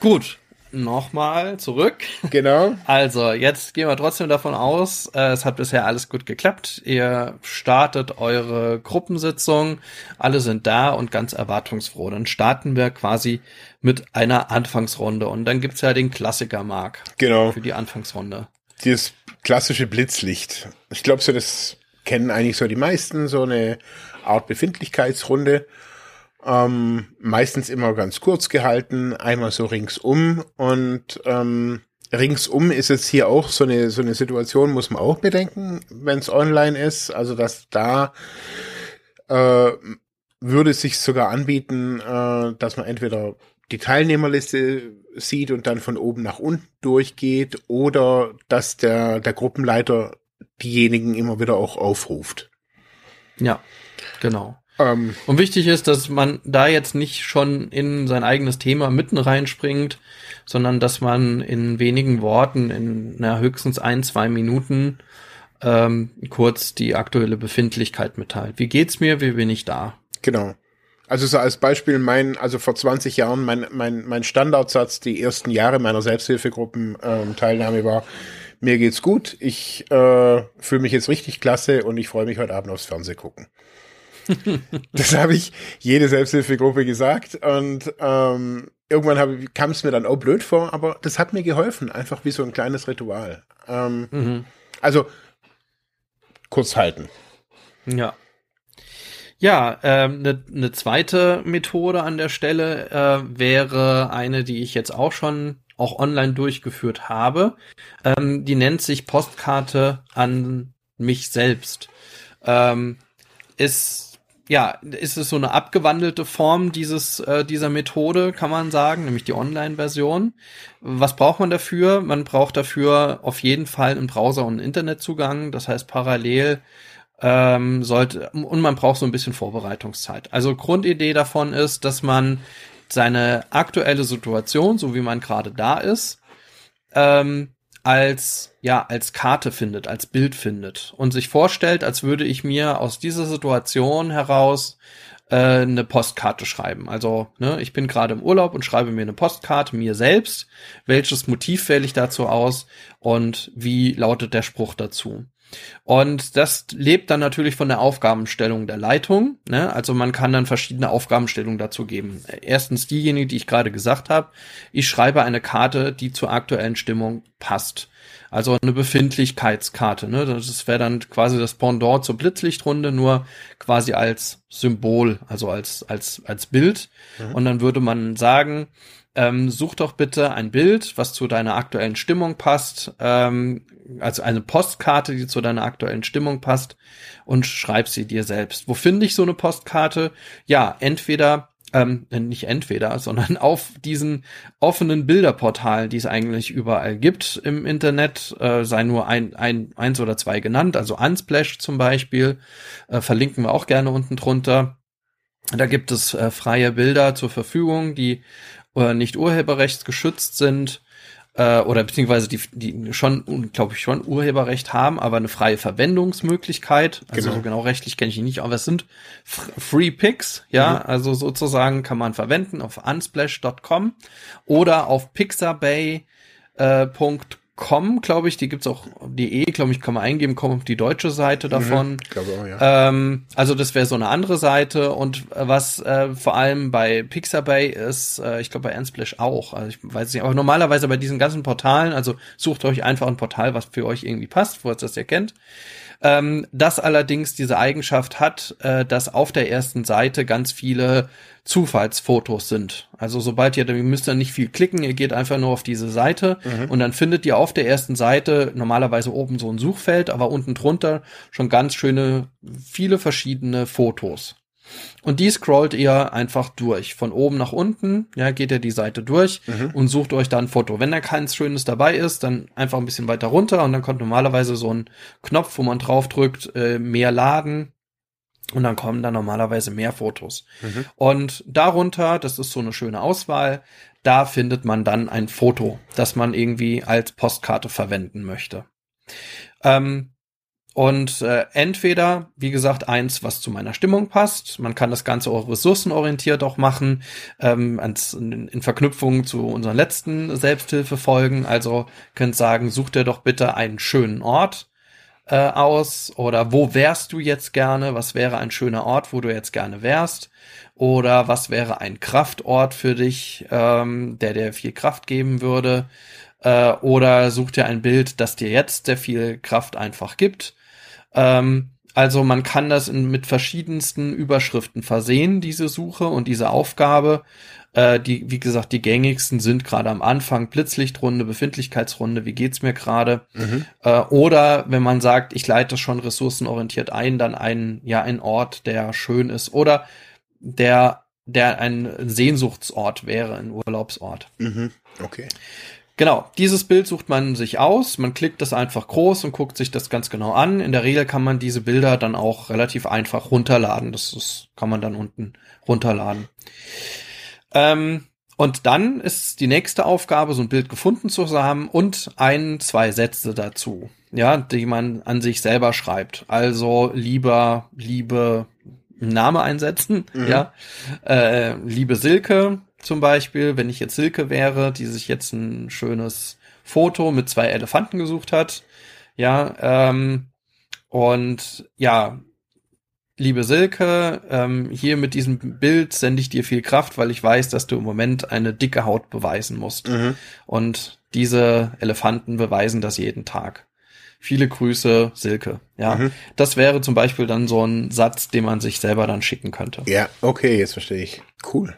Gut, nochmal zurück. Genau. Also, jetzt gehen wir trotzdem davon aus, äh, es hat bisher alles gut geklappt. Ihr startet eure Gruppensitzung, alle sind da und ganz erwartungsfroh. Dann starten wir quasi mit einer Anfangsrunde und dann gibt's ja den Klassiker, Mark. Genau. Für die Anfangsrunde. Dieses klassische Blitzlicht. Ich glaube, so das kennen eigentlich so die meisten, so eine Art Befindlichkeitsrunde. Ähm, meistens immer ganz kurz gehalten, einmal so ringsum und ähm, ringsum ist jetzt hier auch so eine so eine Situation, muss man auch bedenken, wenn es online ist, also dass da äh, würde es sich sogar anbieten, äh, dass man entweder die Teilnehmerliste sieht und dann von oben nach unten durchgeht oder dass der der Gruppenleiter diejenigen immer wieder auch aufruft. Ja, genau. Ähm, und wichtig ist, dass man da jetzt nicht schon in sein eigenes Thema mitten reinspringt, sondern dass man in wenigen Worten, in na, höchstens ein, zwei Minuten, ähm, kurz die aktuelle Befindlichkeit mitteilt. Wie geht's mir? Wie bin ich da? Genau. Also so als Beispiel mein, also vor 20 Jahren mein, mein, mein Standardsatz die ersten Jahre meiner Selbsthilfegruppen ähm, Teilnahme war, mir geht's gut, ich äh, fühle mich jetzt richtig klasse und ich freue mich heute Abend aufs Fernseh gucken. das habe ich jede Selbsthilfegruppe gesagt und ähm, irgendwann kam es mir dann auch blöd vor, aber das hat mir geholfen, einfach wie so ein kleines Ritual. Ähm, mhm. Also kurz halten. Ja. Ja, eine ähm, ne, ne zweite Methode an der Stelle äh, wäre eine, die ich jetzt auch schon auch online durchgeführt habe. Ähm, die nennt sich Postkarte an mich selbst. Ähm, ist ja, ist es so eine abgewandelte Form dieses äh, dieser Methode, kann man sagen, nämlich die Online-Version. Was braucht man dafür? Man braucht dafür auf jeden Fall einen Browser und einen Internetzugang. Das heißt, parallel ähm, sollte und man braucht so ein bisschen Vorbereitungszeit. Also Grundidee davon ist, dass man seine aktuelle Situation, so wie man gerade da ist, ähm, als ja als Karte findet, als Bild findet und sich vorstellt, als würde ich mir aus dieser Situation heraus äh, eine Postkarte schreiben. Also ne, ich bin gerade im Urlaub und schreibe mir eine Postkarte mir selbst. Welches Motiv wähle ich dazu aus und wie lautet der Spruch dazu? Und das lebt dann natürlich von der Aufgabenstellung der Leitung. Ne? Also man kann dann verschiedene Aufgabenstellungen dazu geben. Erstens diejenige, die ich gerade gesagt habe. Ich schreibe eine Karte, die zur aktuellen Stimmung passt. Also eine Befindlichkeitskarte. Ne? Das wäre dann quasi das Pendant zur Blitzlichtrunde, nur quasi als Symbol, also als, als, als Bild. Mhm. Und dann würde man sagen, ähm, such doch bitte ein Bild, was zu deiner aktuellen Stimmung passt, ähm, also eine Postkarte, die zu deiner aktuellen Stimmung passt und schreib sie dir selbst. Wo finde ich so eine Postkarte? Ja, entweder ähm, nicht entweder, sondern auf diesen offenen Bilderportalen, die es eigentlich überall gibt im Internet, äh, sei nur ein, ein, eins oder zwei genannt, also Unsplash zum Beispiel, äh, verlinken wir auch gerne unten drunter. Da gibt es äh, freie Bilder zur Verfügung, die äh, nicht urheberrechtsgeschützt sind äh, oder beziehungsweise die, die schon, glaube ich, schon Urheberrecht haben, aber eine freie Verwendungsmöglichkeit. Also genau. so genau rechtlich kenne ich ihn nicht, aber es sind Free Picks, ja, mhm. also sozusagen kann man verwenden auf unsplash.com oder auf pixabay.com äh, com, glaube ich, die gibt's auch, die E, glaube ich, kann man eingeben, kommt auf die deutsche Seite mhm, davon. Mhm, glaube auch, ja. Ähm, also das wäre so eine andere Seite und was äh, vor allem bei Pixabay ist, äh, ich glaube bei Ansplash auch, also ich weiß nicht, aber normalerweise bei diesen ganzen Portalen, also sucht euch einfach ein Portal, was für euch irgendwie passt, wo ihr das ihr kennt. Ähm, das allerdings diese Eigenschaft hat, äh, dass auf der ersten Seite ganz viele Zufallsfotos sind. Also sobald ihr, ihr müsst dann nicht viel klicken, ihr geht einfach nur auf diese Seite mhm. und dann findet ihr auf der ersten Seite normalerweise oben so ein Suchfeld, aber unten drunter schon ganz schöne, viele verschiedene Fotos. Und die scrollt ihr einfach durch. Von oben nach unten, ja, geht ihr die Seite durch mhm. und sucht euch da ein Foto. Wenn da keins Schönes dabei ist, dann einfach ein bisschen weiter runter und dann kommt normalerweise so ein Knopf, wo man drauf drückt, äh, mehr laden und dann kommen da normalerweise mehr Fotos. Mhm. Und darunter, das ist so eine schöne Auswahl, da findet man dann ein Foto, das man irgendwie als Postkarte verwenden möchte. Ähm, und äh, entweder, wie gesagt, eins, was zu meiner Stimmung passt. Man kann das Ganze auch ressourcenorientiert auch machen, ähm, in, in Verknüpfung zu unseren letzten Selbsthilfefolgen. Also könnt sagen, such dir doch bitte einen schönen Ort äh, aus oder wo wärst du jetzt gerne? Was wäre ein schöner Ort, wo du jetzt gerne wärst? Oder was wäre ein Kraftort für dich, ähm, der dir viel Kraft geben würde? Äh, oder such dir ein Bild, das dir jetzt sehr viel Kraft einfach gibt ähm, also man kann das in, mit verschiedensten Überschriften versehen, diese Suche und diese Aufgabe. Äh, die, wie gesagt, die gängigsten sind gerade am Anfang Blitzlichtrunde, Befindlichkeitsrunde, wie geht's mir gerade? Mhm. Äh, oder wenn man sagt, ich leite das schon ressourcenorientiert ein, dann ein, ja, ein Ort, der schön ist oder der, der ein Sehnsuchtsort wäre, ein Urlaubsort. Mhm. Okay. Genau, dieses Bild sucht man sich aus, man klickt das einfach groß und guckt sich das ganz genau an. In der Regel kann man diese Bilder dann auch relativ einfach runterladen. Das ist, kann man dann unten runterladen. Ähm, und dann ist die nächste Aufgabe, so ein Bild gefunden zu haben und ein, zwei Sätze dazu, ja, die man an sich selber schreibt. Also lieber, liebe Name einsetzen, mhm. ja, äh, liebe Silke, zum Beispiel, wenn ich jetzt Silke wäre, die sich jetzt ein schönes Foto mit zwei Elefanten gesucht hat. Ja, ähm, und ja, liebe Silke, ähm, hier mit diesem Bild sende ich dir viel Kraft, weil ich weiß, dass du im Moment eine dicke Haut beweisen musst. Mhm. Und diese Elefanten beweisen das jeden Tag. Viele Grüße, Silke. Ja, mhm. das wäre zum Beispiel dann so ein Satz, den man sich selber dann schicken könnte. Ja, okay, jetzt verstehe ich. Cool.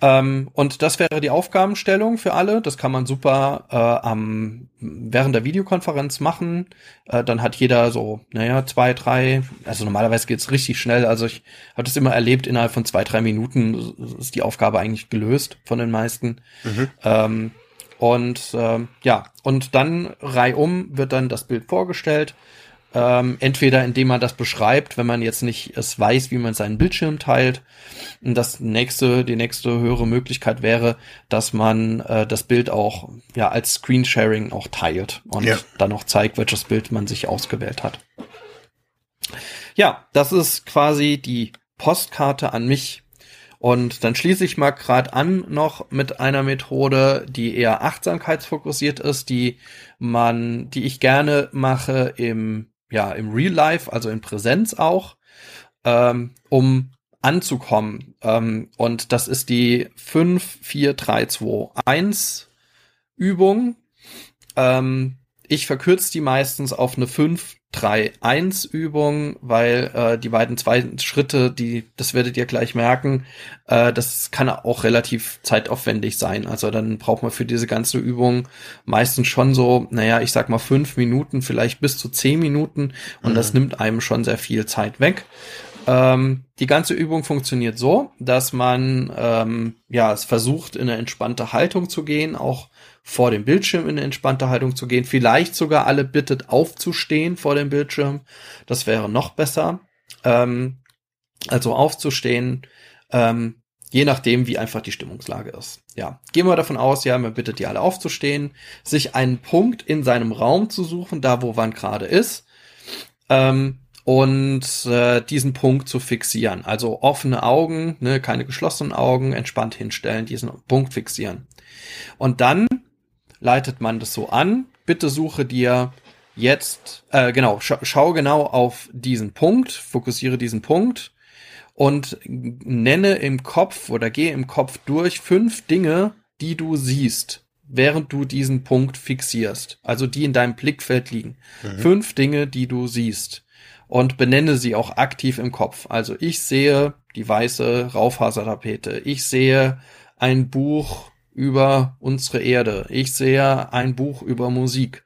Ähm, und das wäre die Aufgabenstellung für alle. Das kann man super äh, am, während der Videokonferenz machen. Äh, dann hat jeder so, naja, zwei, drei, also normalerweise geht's richtig schnell. Also ich habe das immer erlebt, innerhalb von zwei, drei Minuten ist die Aufgabe eigentlich gelöst von den meisten. Mhm. Ähm, und äh, ja, und dann reihum wird dann das Bild vorgestellt. Ähm, entweder indem man das beschreibt, wenn man jetzt nicht es weiß, wie man seinen Bildschirm teilt. Und das nächste, die nächste höhere Möglichkeit wäre, dass man äh, das Bild auch ja als Screensharing auch teilt und ja. dann auch zeigt, welches Bild man sich ausgewählt hat. Ja, das ist quasi die Postkarte an mich. Und dann schließe ich mal gerade an noch mit einer Methode, die eher achtsamkeitsfokussiert ist, die man, die ich gerne mache im ja, im Real Life, also in Präsenz auch, ähm, um anzukommen. Ähm, und das ist die 5, 4, 3, 2, 1 Übung. Ähm, ich verkürze die meistens auf eine 5, 3, 1 Übung, weil äh, die beiden zweiten Schritte, die, das werdet ihr gleich merken, äh, das kann auch relativ zeitaufwendig sein. Also dann braucht man für diese ganze Übung meistens schon so, naja, ich sag mal fünf Minuten, vielleicht bis zu zehn Minuten und mhm. das nimmt einem schon sehr viel Zeit weg. Ähm, die ganze Übung funktioniert so, dass man ähm, ja es versucht, in eine entspannte Haltung zu gehen, auch vor dem Bildschirm in eine entspannte Haltung zu gehen, vielleicht sogar alle bittet aufzustehen vor dem Bildschirm. Das wäre noch besser. Ähm, also aufzustehen, ähm, je nachdem, wie einfach die Stimmungslage ist. Ja, gehen wir davon aus, ja, man bittet die alle aufzustehen, sich einen Punkt in seinem Raum zu suchen, da wo man gerade ist. Ähm, und äh, diesen Punkt zu fixieren. Also offene Augen, ne, keine geschlossenen Augen, entspannt hinstellen, diesen Punkt fixieren. Und dann leitet man das so an. Bitte suche dir jetzt, äh, genau, scha schau genau auf diesen Punkt, fokussiere diesen Punkt und nenne im Kopf oder gehe im Kopf durch fünf Dinge, die du siehst, während du diesen Punkt fixierst. Also die in deinem Blickfeld liegen. Mhm. Fünf Dinge, die du siehst und benenne sie auch aktiv im Kopf. Also ich sehe die weiße Raufasertapete. Ich sehe ein Buch über unsere Erde. Ich sehe ein Buch über Musik.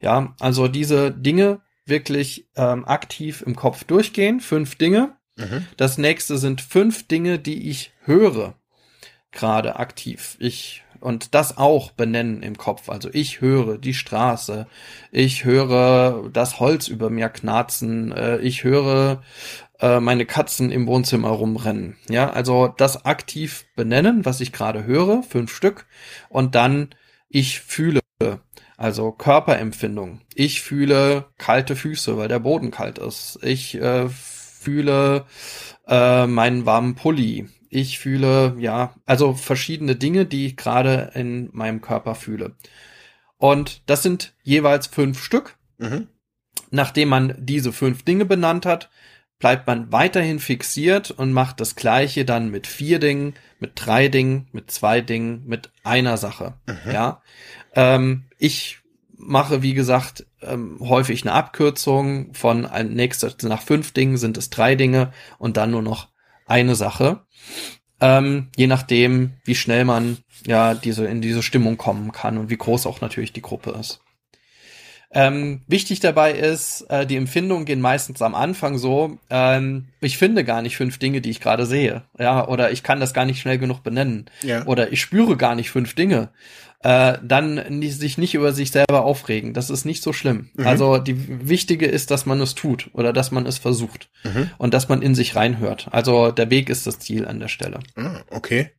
Ja, also diese Dinge wirklich ähm, aktiv im Kopf durchgehen. Fünf Dinge. Mhm. Das nächste sind fünf Dinge, die ich höre. Gerade aktiv. Ich und das auch benennen im Kopf. Also ich höre die Straße, ich höre das Holz über mir knarzen, äh, ich höre äh, meine Katzen im Wohnzimmer rumrennen. Ja, also das aktiv benennen, was ich gerade höre, fünf Stück, und dann ich fühle. Also Körperempfindung. Ich fühle kalte Füße, weil der Boden kalt ist. Ich äh, fühle äh, meinen warmen Pulli. Ich fühle, ja, also verschiedene Dinge, die ich gerade in meinem Körper fühle. Und das sind jeweils fünf Stück. Mhm. Nachdem man diese fünf Dinge benannt hat, bleibt man weiterhin fixiert und macht das Gleiche dann mit vier Dingen, mit drei Dingen, mit zwei Dingen, mit einer Sache. Mhm. Ja, ähm, ich mache, wie gesagt, ähm, häufig eine Abkürzung von ein nächstes nach fünf Dingen sind es drei Dinge und dann nur noch eine Sache. Ähm, je nachdem, wie schnell man ja diese in diese Stimmung kommen kann und wie groß auch natürlich die Gruppe ist. Ähm, wichtig dabei ist, äh, die Empfindungen gehen meistens am Anfang so, ähm, ich finde gar nicht fünf Dinge, die ich gerade sehe, ja, oder ich kann das gar nicht schnell genug benennen, ja. oder ich spüre gar nicht fünf Dinge. Äh, dann sich nicht über sich selber aufregen. Das ist nicht so schlimm. Mhm. Also die wichtige ist, dass man es tut oder dass man es versucht mhm. und dass man in sich reinhört. Also der Weg ist das Ziel an der Stelle. Ah, okay.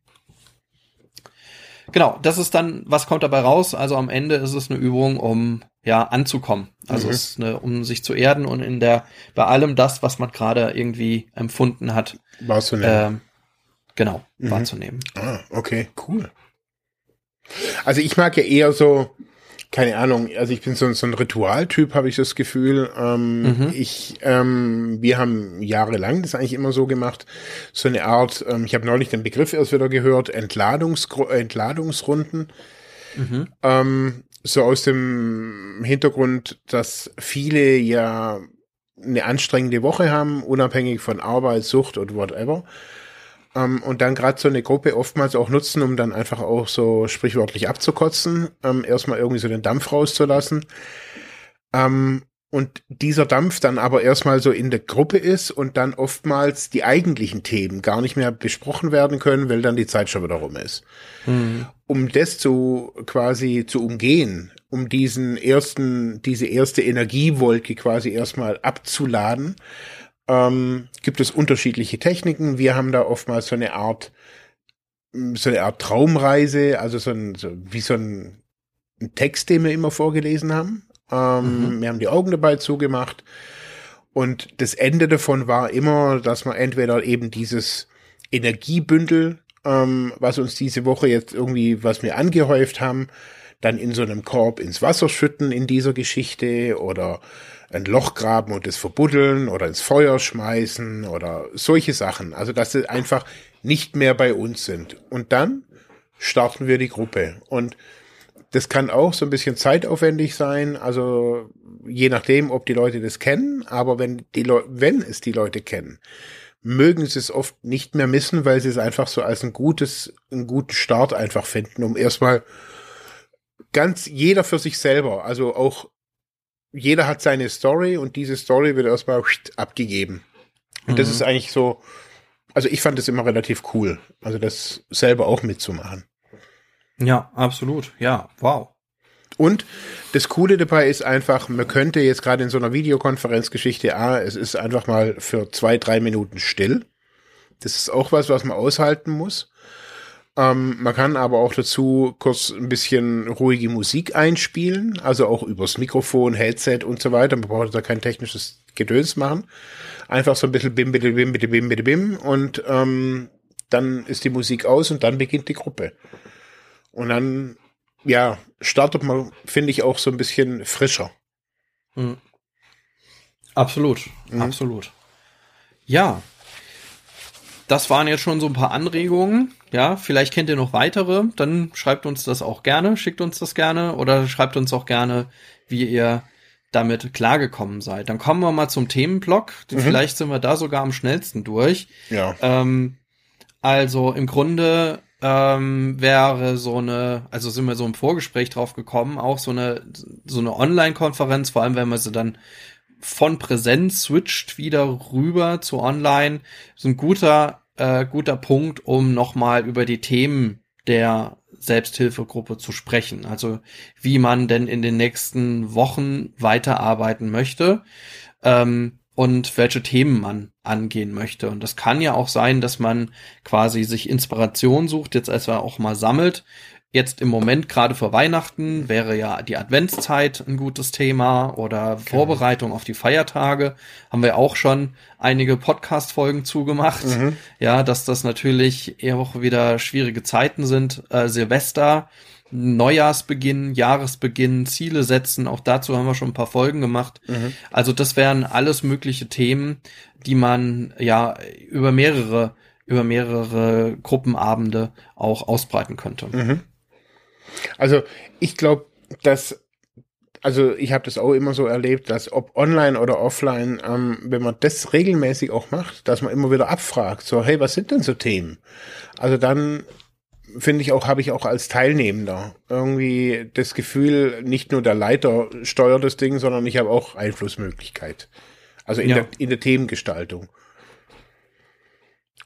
Genau, das ist dann, was kommt dabei raus? Also am Ende ist es eine Übung, um ja anzukommen. Also mhm. es ist eine, um sich zu erden und in der bei allem das, was man gerade irgendwie empfunden hat, wahrzunehmen. Äh, genau, mhm. wahrzunehmen. Ah, okay, cool. Also ich mag ja eher so, keine Ahnung, also ich bin so, so ein Ritualtyp, habe ich das Gefühl. Ähm, mhm. Ich, ähm, wir haben jahrelang das eigentlich immer so gemacht, so eine Art, ähm, ich habe neulich den Begriff erst wieder gehört, Entladungs Entladungsrunden. Mhm. Ähm, so aus dem Hintergrund, dass viele ja eine anstrengende Woche haben, unabhängig von Arbeit, Sucht und whatever. Ähm, und dann gerade so eine Gruppe oftmals auch nutzen, um dann einfach auch so sprichwörtlich abzukotzen, ähm, erstmal irgendwie so den Dampf rauszulassen. Ähm, und dieser Dampf dann aber erstmal so in der Gruppe ist und dann oftmals die eigentlichen Themen gar nicht mehr besprochen werden können, weil dann die Zeit schon wieder rum ist. Mhm. Um das zu quasi zu umgehen, um diesen ersten, diese erste Energiewolke quasi erstmal abzuladen, ähm, gibt es unterschiedliche Techniken. Wir haben da oftmals so eine Art, so eine Art Traumreise, also so ein, so, wie so ein, ein Text, den wir immer vorgelesen haben. Ähm, mhm. Wir haben die Augen dabei zugemacht. Und das Ende davon war immer, dass wir entweder eben dieses Energiebündel, ähm, was uns diese Woche jetzt irgendwie, was wir angehäuft haben, dann in so einem Korb ins Wasser schütten in dieser Geschichte oder ein Loch graben und es verbuddeln oder ins Feuer schmeißen oder solche Sachen. Also, dass sie einfach nicht mehr bei uns sind. Und dann starten wir die Gruppe. Und das kann auch so ein bisschen zeitaufwendig sein, also je nachdem, ob die Leute das kennen, aber wenn die Leute, wenn es die Leute kennen, mögen sie es oft nicht mehr missen, weil sie es einfach so als ein gutes, einen guten Start einfach finden, um erstmal ganz jeder für sich selber, also auch jeder hat seine Story und diese Story wird erstmal abgegeben. Und mhm. das ist eigentlich so, also ich fand es immer relativ cool, also das selber auch mitzumachen. Ja, absolut. Ja, wow. Und das Coole dabei ist einfach, man könnte jetzt gerade in so einer Videokonferenzgeschichte, ah, es ist einfach mal für zwei, drei Minuten still. Das ist auch was, was man aushalten muss. Ähm, man kann aber auch dazu kurz ein bisschen ruhige Musik einspielen, also auch übers Mikrofon, Headset und so weiter. Man braucht da kein technisches Gedöns machen. Einfach so ein bisschen bim, bitte, bim, bitte, bim, bitte, bim und ähm, dann ist die Musik aus und dann beginnt die Gruppe. Und dann, ja, startet man, finde ich, auch so ein bisschen frischer. Mhm. Absolut, mhm. absolut. Ja, das waren jetzt schon so ein paar Anregungen. Ja, vielleicht kennt ihr noch weitere. Dann schreibt uns das auch gerne, schickt uns das gerne oder schreibt uns auch gerne, wie ihr damit klargekommen seid. Dann kommen wir mal zum Themenblock. Mhm. Vielleicht sind wir da sogar am schnellsten durch. Ja. Ähm, also im Grunde ähm, wäre so eine, also sind wir so im Vorgespräch drauf gekommen, auch so eine so eine Online-Konferenz, vor allem wenn man sie dann von Präsenz switcht wieder rüber zu Online, ist ein guter, äh, guter Punkt, um nochmal über die Themen der Selbsthilfegruppe zu sprechen. Also wie man denn in den nächsten Wochen weiterarbeiten möchte ähm, und welche Themen man angehen möchte. Und das kann ja auch sein, dass man quasi sich Inspiration sucht, jetzt als er auch mal sammelt Jetzt im Moment gerade vor Weihnachten wäre ja die Adventszeit ein gutes Thema oder genau. Vorbereitung auf die Feiertage. Haben wir auch schon einige Podcast-Folgen zugemacht. Mhm. Ja, dass das natürlich eher auch wieder schwierige Zeiten sind. Äh, Silvester, Neujahrsbeginn, Jahresbeginn, Ziele setzen. Auch dazu haben wir schon ein paar Folgen gemacht. Mhm. Also das wären alles mögliche Themen, die man ja über mehrere über mehrere Gruppenabende auch ausbreiten könnte. Mhm. Also ich glaube, dass also ich habe das auch immer so erlebt, dass ob online oder offline, ähm, wenn man das regelmäßig auch macht, dass man immer wieder abfragt, so hey, was sind denn so Themen? Also dann finde ich auch, habe ich auch als Teilnehmender irgendwie das Gefühl, nicht nur der Leiter steuert das Ding, sondern ich habe auch Einflussmöglichkeit. Also in, ja. der, in der Themengestaltung.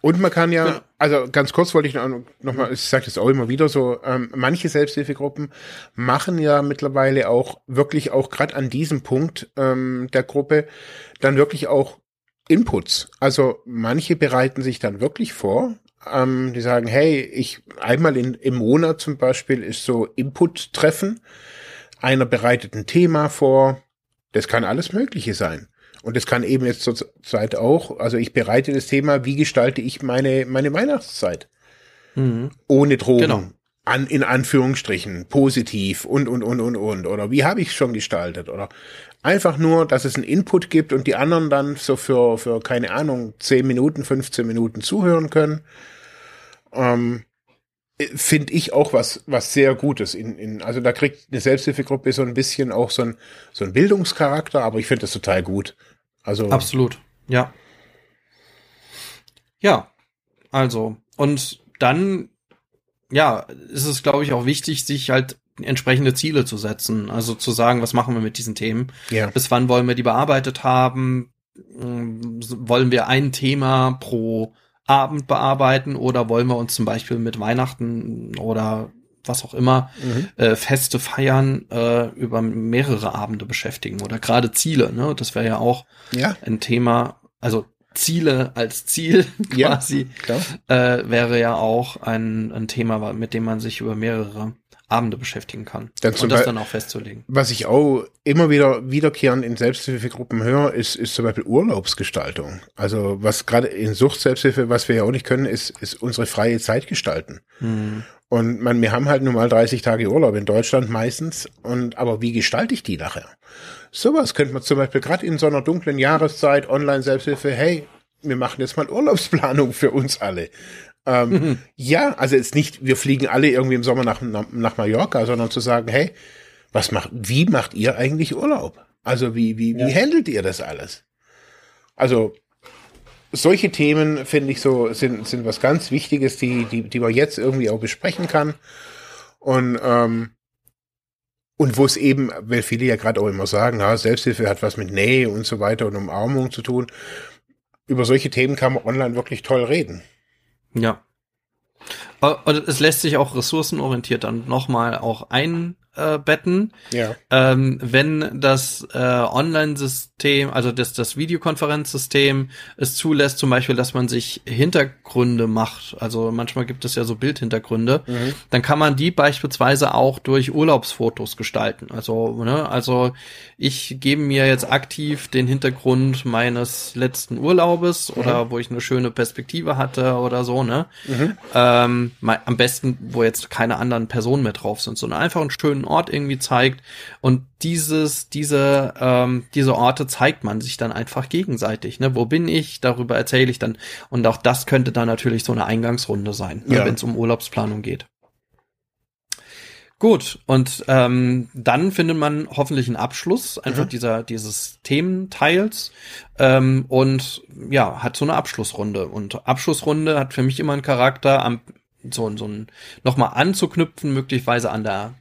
Und man kann ja, genau. also ganz kurz wollte ich noch, noch mal, ich sage das auch immer wieder so, ähm, manche Selbsthilfegruppen machen ja mittlerweile auch wirklich auch gerade an diesem Punkt ähm, der Gruppe dann wirklich auch Inputs. Also manche bereiten sich dann wirklich vor. Ähm, die sagen, hey, ich einmal in, im Monat zum Beispiel ist so Input-Treffen. Einer bereitet ein Thema vor. Das kann alles Mögliche sein. Und das kann eben jetzt zur Zeit auch, also ich bereite das Thema, wie gestalte ich meine, meine Weihnachtszeit? Mhm. Ohne Drogen. Genau. An, in Anführungsstrichen, positiv und, und, und, und, und. Oder wie habe ich es schon gestaltet? Oder einfach nur, dass es einen Input gibt und die anderen dann so für, für keine Ahnung, 10 Minuten, 15 Minuten zuhören können. Ähm, finde ich auch was, was sehr Gutes. In, in, also da kriegt eine Selbsthilfegruppe so ein bisschen auch so ein, so ein Bildungscharakter, aber ich finde das total gut. Also. Absolut, ja. Ja, also, und dann, ja, ist es, glaube ich, auch wichtig, sich halt entsprechende Ziele zu setzen. Also zu sagen, was machen wir mit diesen Themen? Ja. Bis wann wollen wir die bearbeitet haben? Hm, wollen wir ein Thema pro Abend bearbeiten oder wollen wir uns zum Beispiel mit Weihnachten oder was auch immer, mhm. äh, Feste feiern, äh, über mehrere Abende beschäftigen oder gerade Ziele, ne? Das wäre ja auch ja. ein Thema, also Ziele als Ziel quasi, ja, äh, wäre ja auch ein, ein Thema, mit dem man sich über mehrere Abende beschäftigen kann. Dann und das dann auch festzulegen. Was ich auch immer wieder wiederkehrend in Selbsthilfegruppen höre, ist, ist zum Beispiel Urlaubsgestaltung. Also was gerade in Sucht-Selbsthilfe, was wir ja auch nicht können, ist, ist unsere freie Zeit gestalten. Mhm. Und man, wir haben halt nun mal 30 Tage Urlaub in Deutschland meistens. Und aber wie gestalte ich die nachher? Sowas könnte man zum Beispiel gerade in so einer dunklen Jahreszeit Online-Selbsthilfe, hey, wir machen jetzt mal Urlaubsplanung für uns alle. Ähm, mhm. Ja, also jetzt nicht, wir fliegen alle irgendwie im Sommer nach, nach Mallorca, sondern zu sagen, hey, was macht, wie macht ihr eigentlich Urlaub? Also wie, wie, ja. wie handelt ihr das alles? Also solche Themen finde ich so sind sind was ganz Wichtiges, die die die man jetzt irgendwie auch besprechen kann und ähm, und wo es eben, weil viele ja gerade auch immer sagen, ja, Selbsthilfe hat was mit Nähe und so weiter und Umarmung zu tun. Über solche Themen kann man online wirklich toll reden. Ja. Und es lässt sich auch ressourcenorientiert dann nochmal auch ein, äh, betten. Ja. Ähm, wenn das äh, Online-System, also das, das Videokonferenzsystem es zulässt, zum Beispiel, dass man sich Hintergründe macht, also manchmal gibt es ja so Bildhintergründe, mhm. dann kann man die beispielsweise auch durch Urlaubsfotos gestalten. Also, ne, also ich gebe mir jetzt aktiv den Hintergrund meines letzten Urlaubes mhm. oder wo ich eine schöne Perspektive hatte oder so, ne? Mhm. Ähm, am besten, wo jetzt keine anderen Personen mehr drauf sind, sondern einfach einen schönen Ort irgendwie zeigt. Und dieses, diese, ähm, diese Orte zeigt man sich dann einfach gegenseitig. Ne? Wo bin ich? Darüber erzähle ich dann. Und auch das könnte dann natürlich so eine Eingangsrunde sein, ne? ja. wenn es um Urlaubsplanung geht. Gut, und ähm, dann findet man hoffentlich einen Abschluss einfach mhm. dieser dieses Thementeils ähm, und ja hat so eine Abschlussrunde und Abschlussrunde hat für mich immer einen Charakter am so so ein nochmal anzuknüpfen möglicherweise an der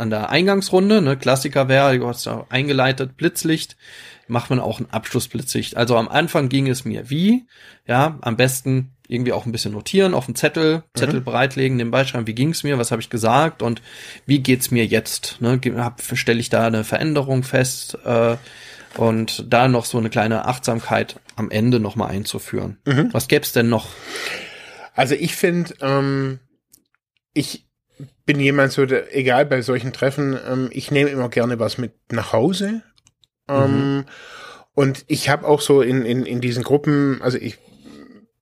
an der Eingangsrunde, ne, Klassiker wäre, du hast da eingeleitet, Blitzlicht, macht man auch ein Abschlussblitzlicht. Also am Anfang ging es mir wie, ja, am besten irgendwie auch ein bisschen notieren, auf dem Zettel, Zettel mhm. bereitlegen, nebenbei schreiben, wie ging es mir, was habe ich gesagt und wie geht's mir jetzt, ne, stelle ich da eine Veränderung fest äh, und da noch so eine kleine Achtsamkeit am Ende nochmal einzuführen. Mhm. Was gäb's denn noch? Also ich finde, ähm, ich bin jemand so, der, egal bei solchen Treffen, ähm, ich nehme immer gerne was mit nach Hause. Ähm, mhm. Und ich habe auch so in, in, in diesen Gruppen, also ich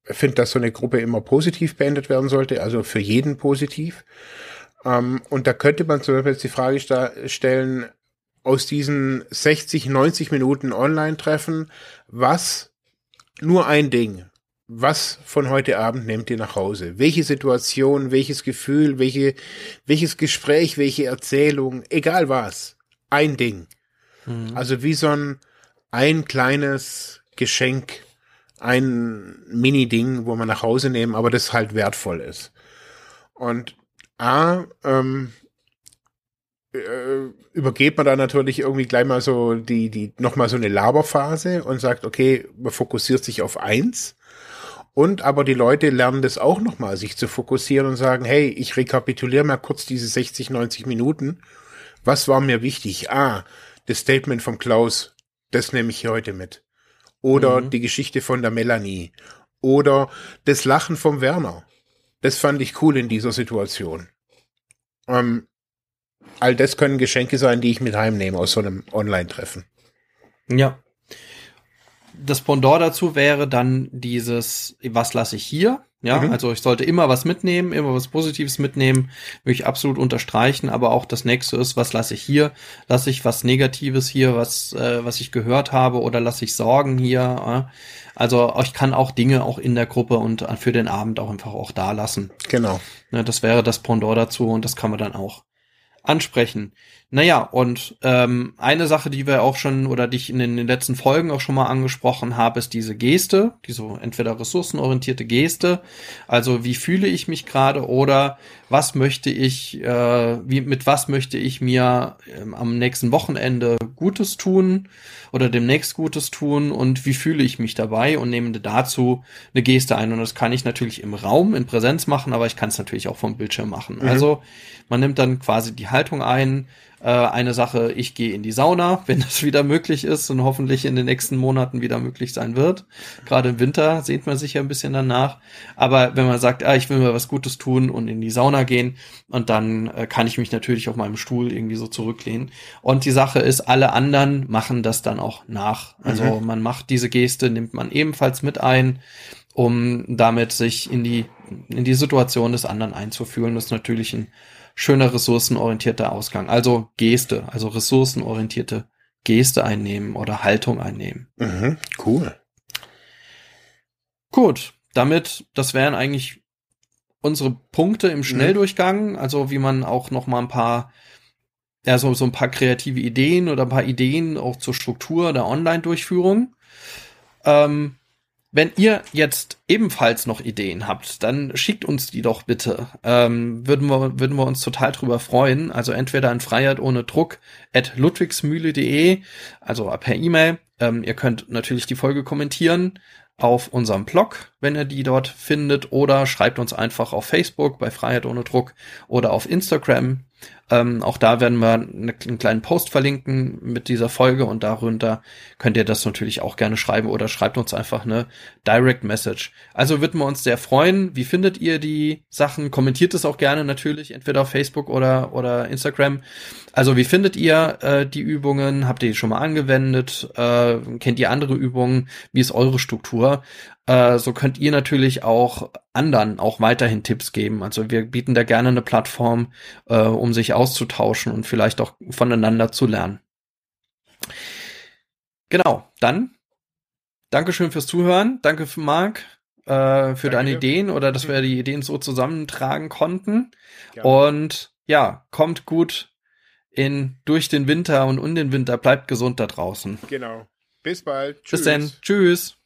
finde, dass so eine Gruppe immer positiv beendet werden sollte, also für jeden positiv. Ähm, und da könnte man zum Beispiel jetzt die Frage stellen, aus diesen 60, 90 Minuten Online-Treffen, was, nur ein Ding, was von heute Abend nehmt ihr nach Hause? Welche Situation, welches Gefühl, welche, welches Gespräch, welche Erzählung, egal was. Ein Ding. Mhm. Also wie so ein, ein kleines Geschenk, ein Mini-Ding, wo man nach Hause nehmen, aber das halt wertvoll ist. Und A, ähm, äh, übergeht man da natürlich irgendwie gleich mal so die, die, nochmal so eine Laberphase und sagt, okay, man fokussiert sich auf eins. Und aber die Leute lernen das auch nochmal, sich zu fokussieren und sagen, hey, ich rekapituliere mal kurz diese 60, 90 Minuten. Was war mir wichtig? Ah, das Statement vom Klaus, das nehme ich hier heute mit. Oder mhm. die Geschichte von der Melanie. Oder das Lachen vom Werner. Das fand ich cool in dieser Situation. Ähm, all das können Geschenke sein, die ich mit heimnehme aus so einem Online-Treffen. Ja. Das Pendant dazu wäre dann dieses, was lasse ich hier? Ja, mhm. also ich sollte immer was mitnehmen, immer was Positives mitnehmen, würde ich absolut unterstreichen, aber auch das nächste ist, was lasse ich hier? Lasse ich was Negatives hier, was, äh, was ich gehört habe oder lasse ich Sorgen hier? Äh? Also ich kann auch Dinge auch in der Gruppe und für den Abend auch einfach auch da lassen. Genau. Ja, das wäre das Pendant dazu und das kann man dann auch ansprechen. Naja, und ähm, eine Sache, die wir auch schon oder die ich in den, letzten Folgen auch schon mal angesprochen habe, ist diese Geste, diese entweder ressourcenorientierte Geste. Also wie fühle ich mich gerade oder was möchte ich, äh, wie, mit was möchte ich mir ähm, am nächsten Wochenende Gutes tun oder demnächst Gutes tun und wie fühle ich mich dabei und nehme dazu eine Geste ein. Und das kann ich natürlich im Raum, in Präsenz machen, aber ich kann es natürlich auch vom Bildschirm machen. Mhm. Also man nimmt dann quasi die Haltung ein, äh, eine Sache, ich gehe in die Sauna, wenn das wieder möglich ist und hoffentlich in den nächsten Monaten wieder möglich sein wird. Gerade im Winter sehnt man sich ja ein bisschen danach. Aber wenn man sagt, ah, ich will mir was Gutes tun und in die Sauna gehen, und dann äh, kann ich mich natürlich auf meinem Stuhl irgendwie so zurücklehnen. Und die Sache ist, alle anderen machen das dann auch nach. Also mhm. man macht diese Geste, nimmt man ebenfalls mit ein um damit sich in die, in die Situation des anderen einzufühlen. Das ist natürlich ein schöner ressourcenorientierter Ausgang. Also Geste, also ressourcenorientierte Geste einnehmen oder Haltung einnehmen. Mhm, cool. Gut, damit, das wären eigentlich unsere Punkte im Schnelldurchgang, also wie man auch noch mal ein paar ja, so, so ein paar kreative Ideen oder ein paar Ideen auch zur Struktur der Online-Durchführung. Ähm, wenn ihr jetzt ebenfalls noch Ideen habt, dann schickt uns die doch bitte. Ähm, würden, wir, würden wir uns total drüber freuen. Also entweder an Freiheit ohne Druck at ludwigsmühle.de, also per E-Mail. Ähm, ihr könnt natürlich die Folge kommentieren auf unserem Blog, wenn ihr die dort findet, oder schreibt uns einfach auf Facebook bei Freiheit ohne Druck oder auf Instagram ähm, auch da werden wir eine, einen kleinen Post verlinken mit dieser Folge und darunter könnt ihr das natürlich auch gerne schreiben oder schreibt uns einfach eine Direct Message. Also würden wir uns sehr freuen. Wie findet ihr die Sachen? Kommentiert es auch gerne natürlich, entweder auf Facebook oder, oder Instagram. Also wie findet ihr äh, die Übungen? Habt ihr die schon mal angewendet? Äh, kennt ihr andere Übungen? Wie ist eure Struktur? Äh, so könnt ihr natürlich auch anderen auch weiterhin Tipps geben. Also wir bieten da gerne eine Plattform, äh, um sich auszutauschen und vielleicht auch voneinander zu lernen. Genau, dann Dankeschön fürs Zuhören. Danke für Marc äh, für Danke. deine Ideen oder dass wir die Ideen so zusammentragen konnten. Gerne. Und ja, kommt gut in durch den Winter und um den Winter. Bleibt gesund da draußen. Genau. Bis bald. Tschüss. Bis dann. Tschüss.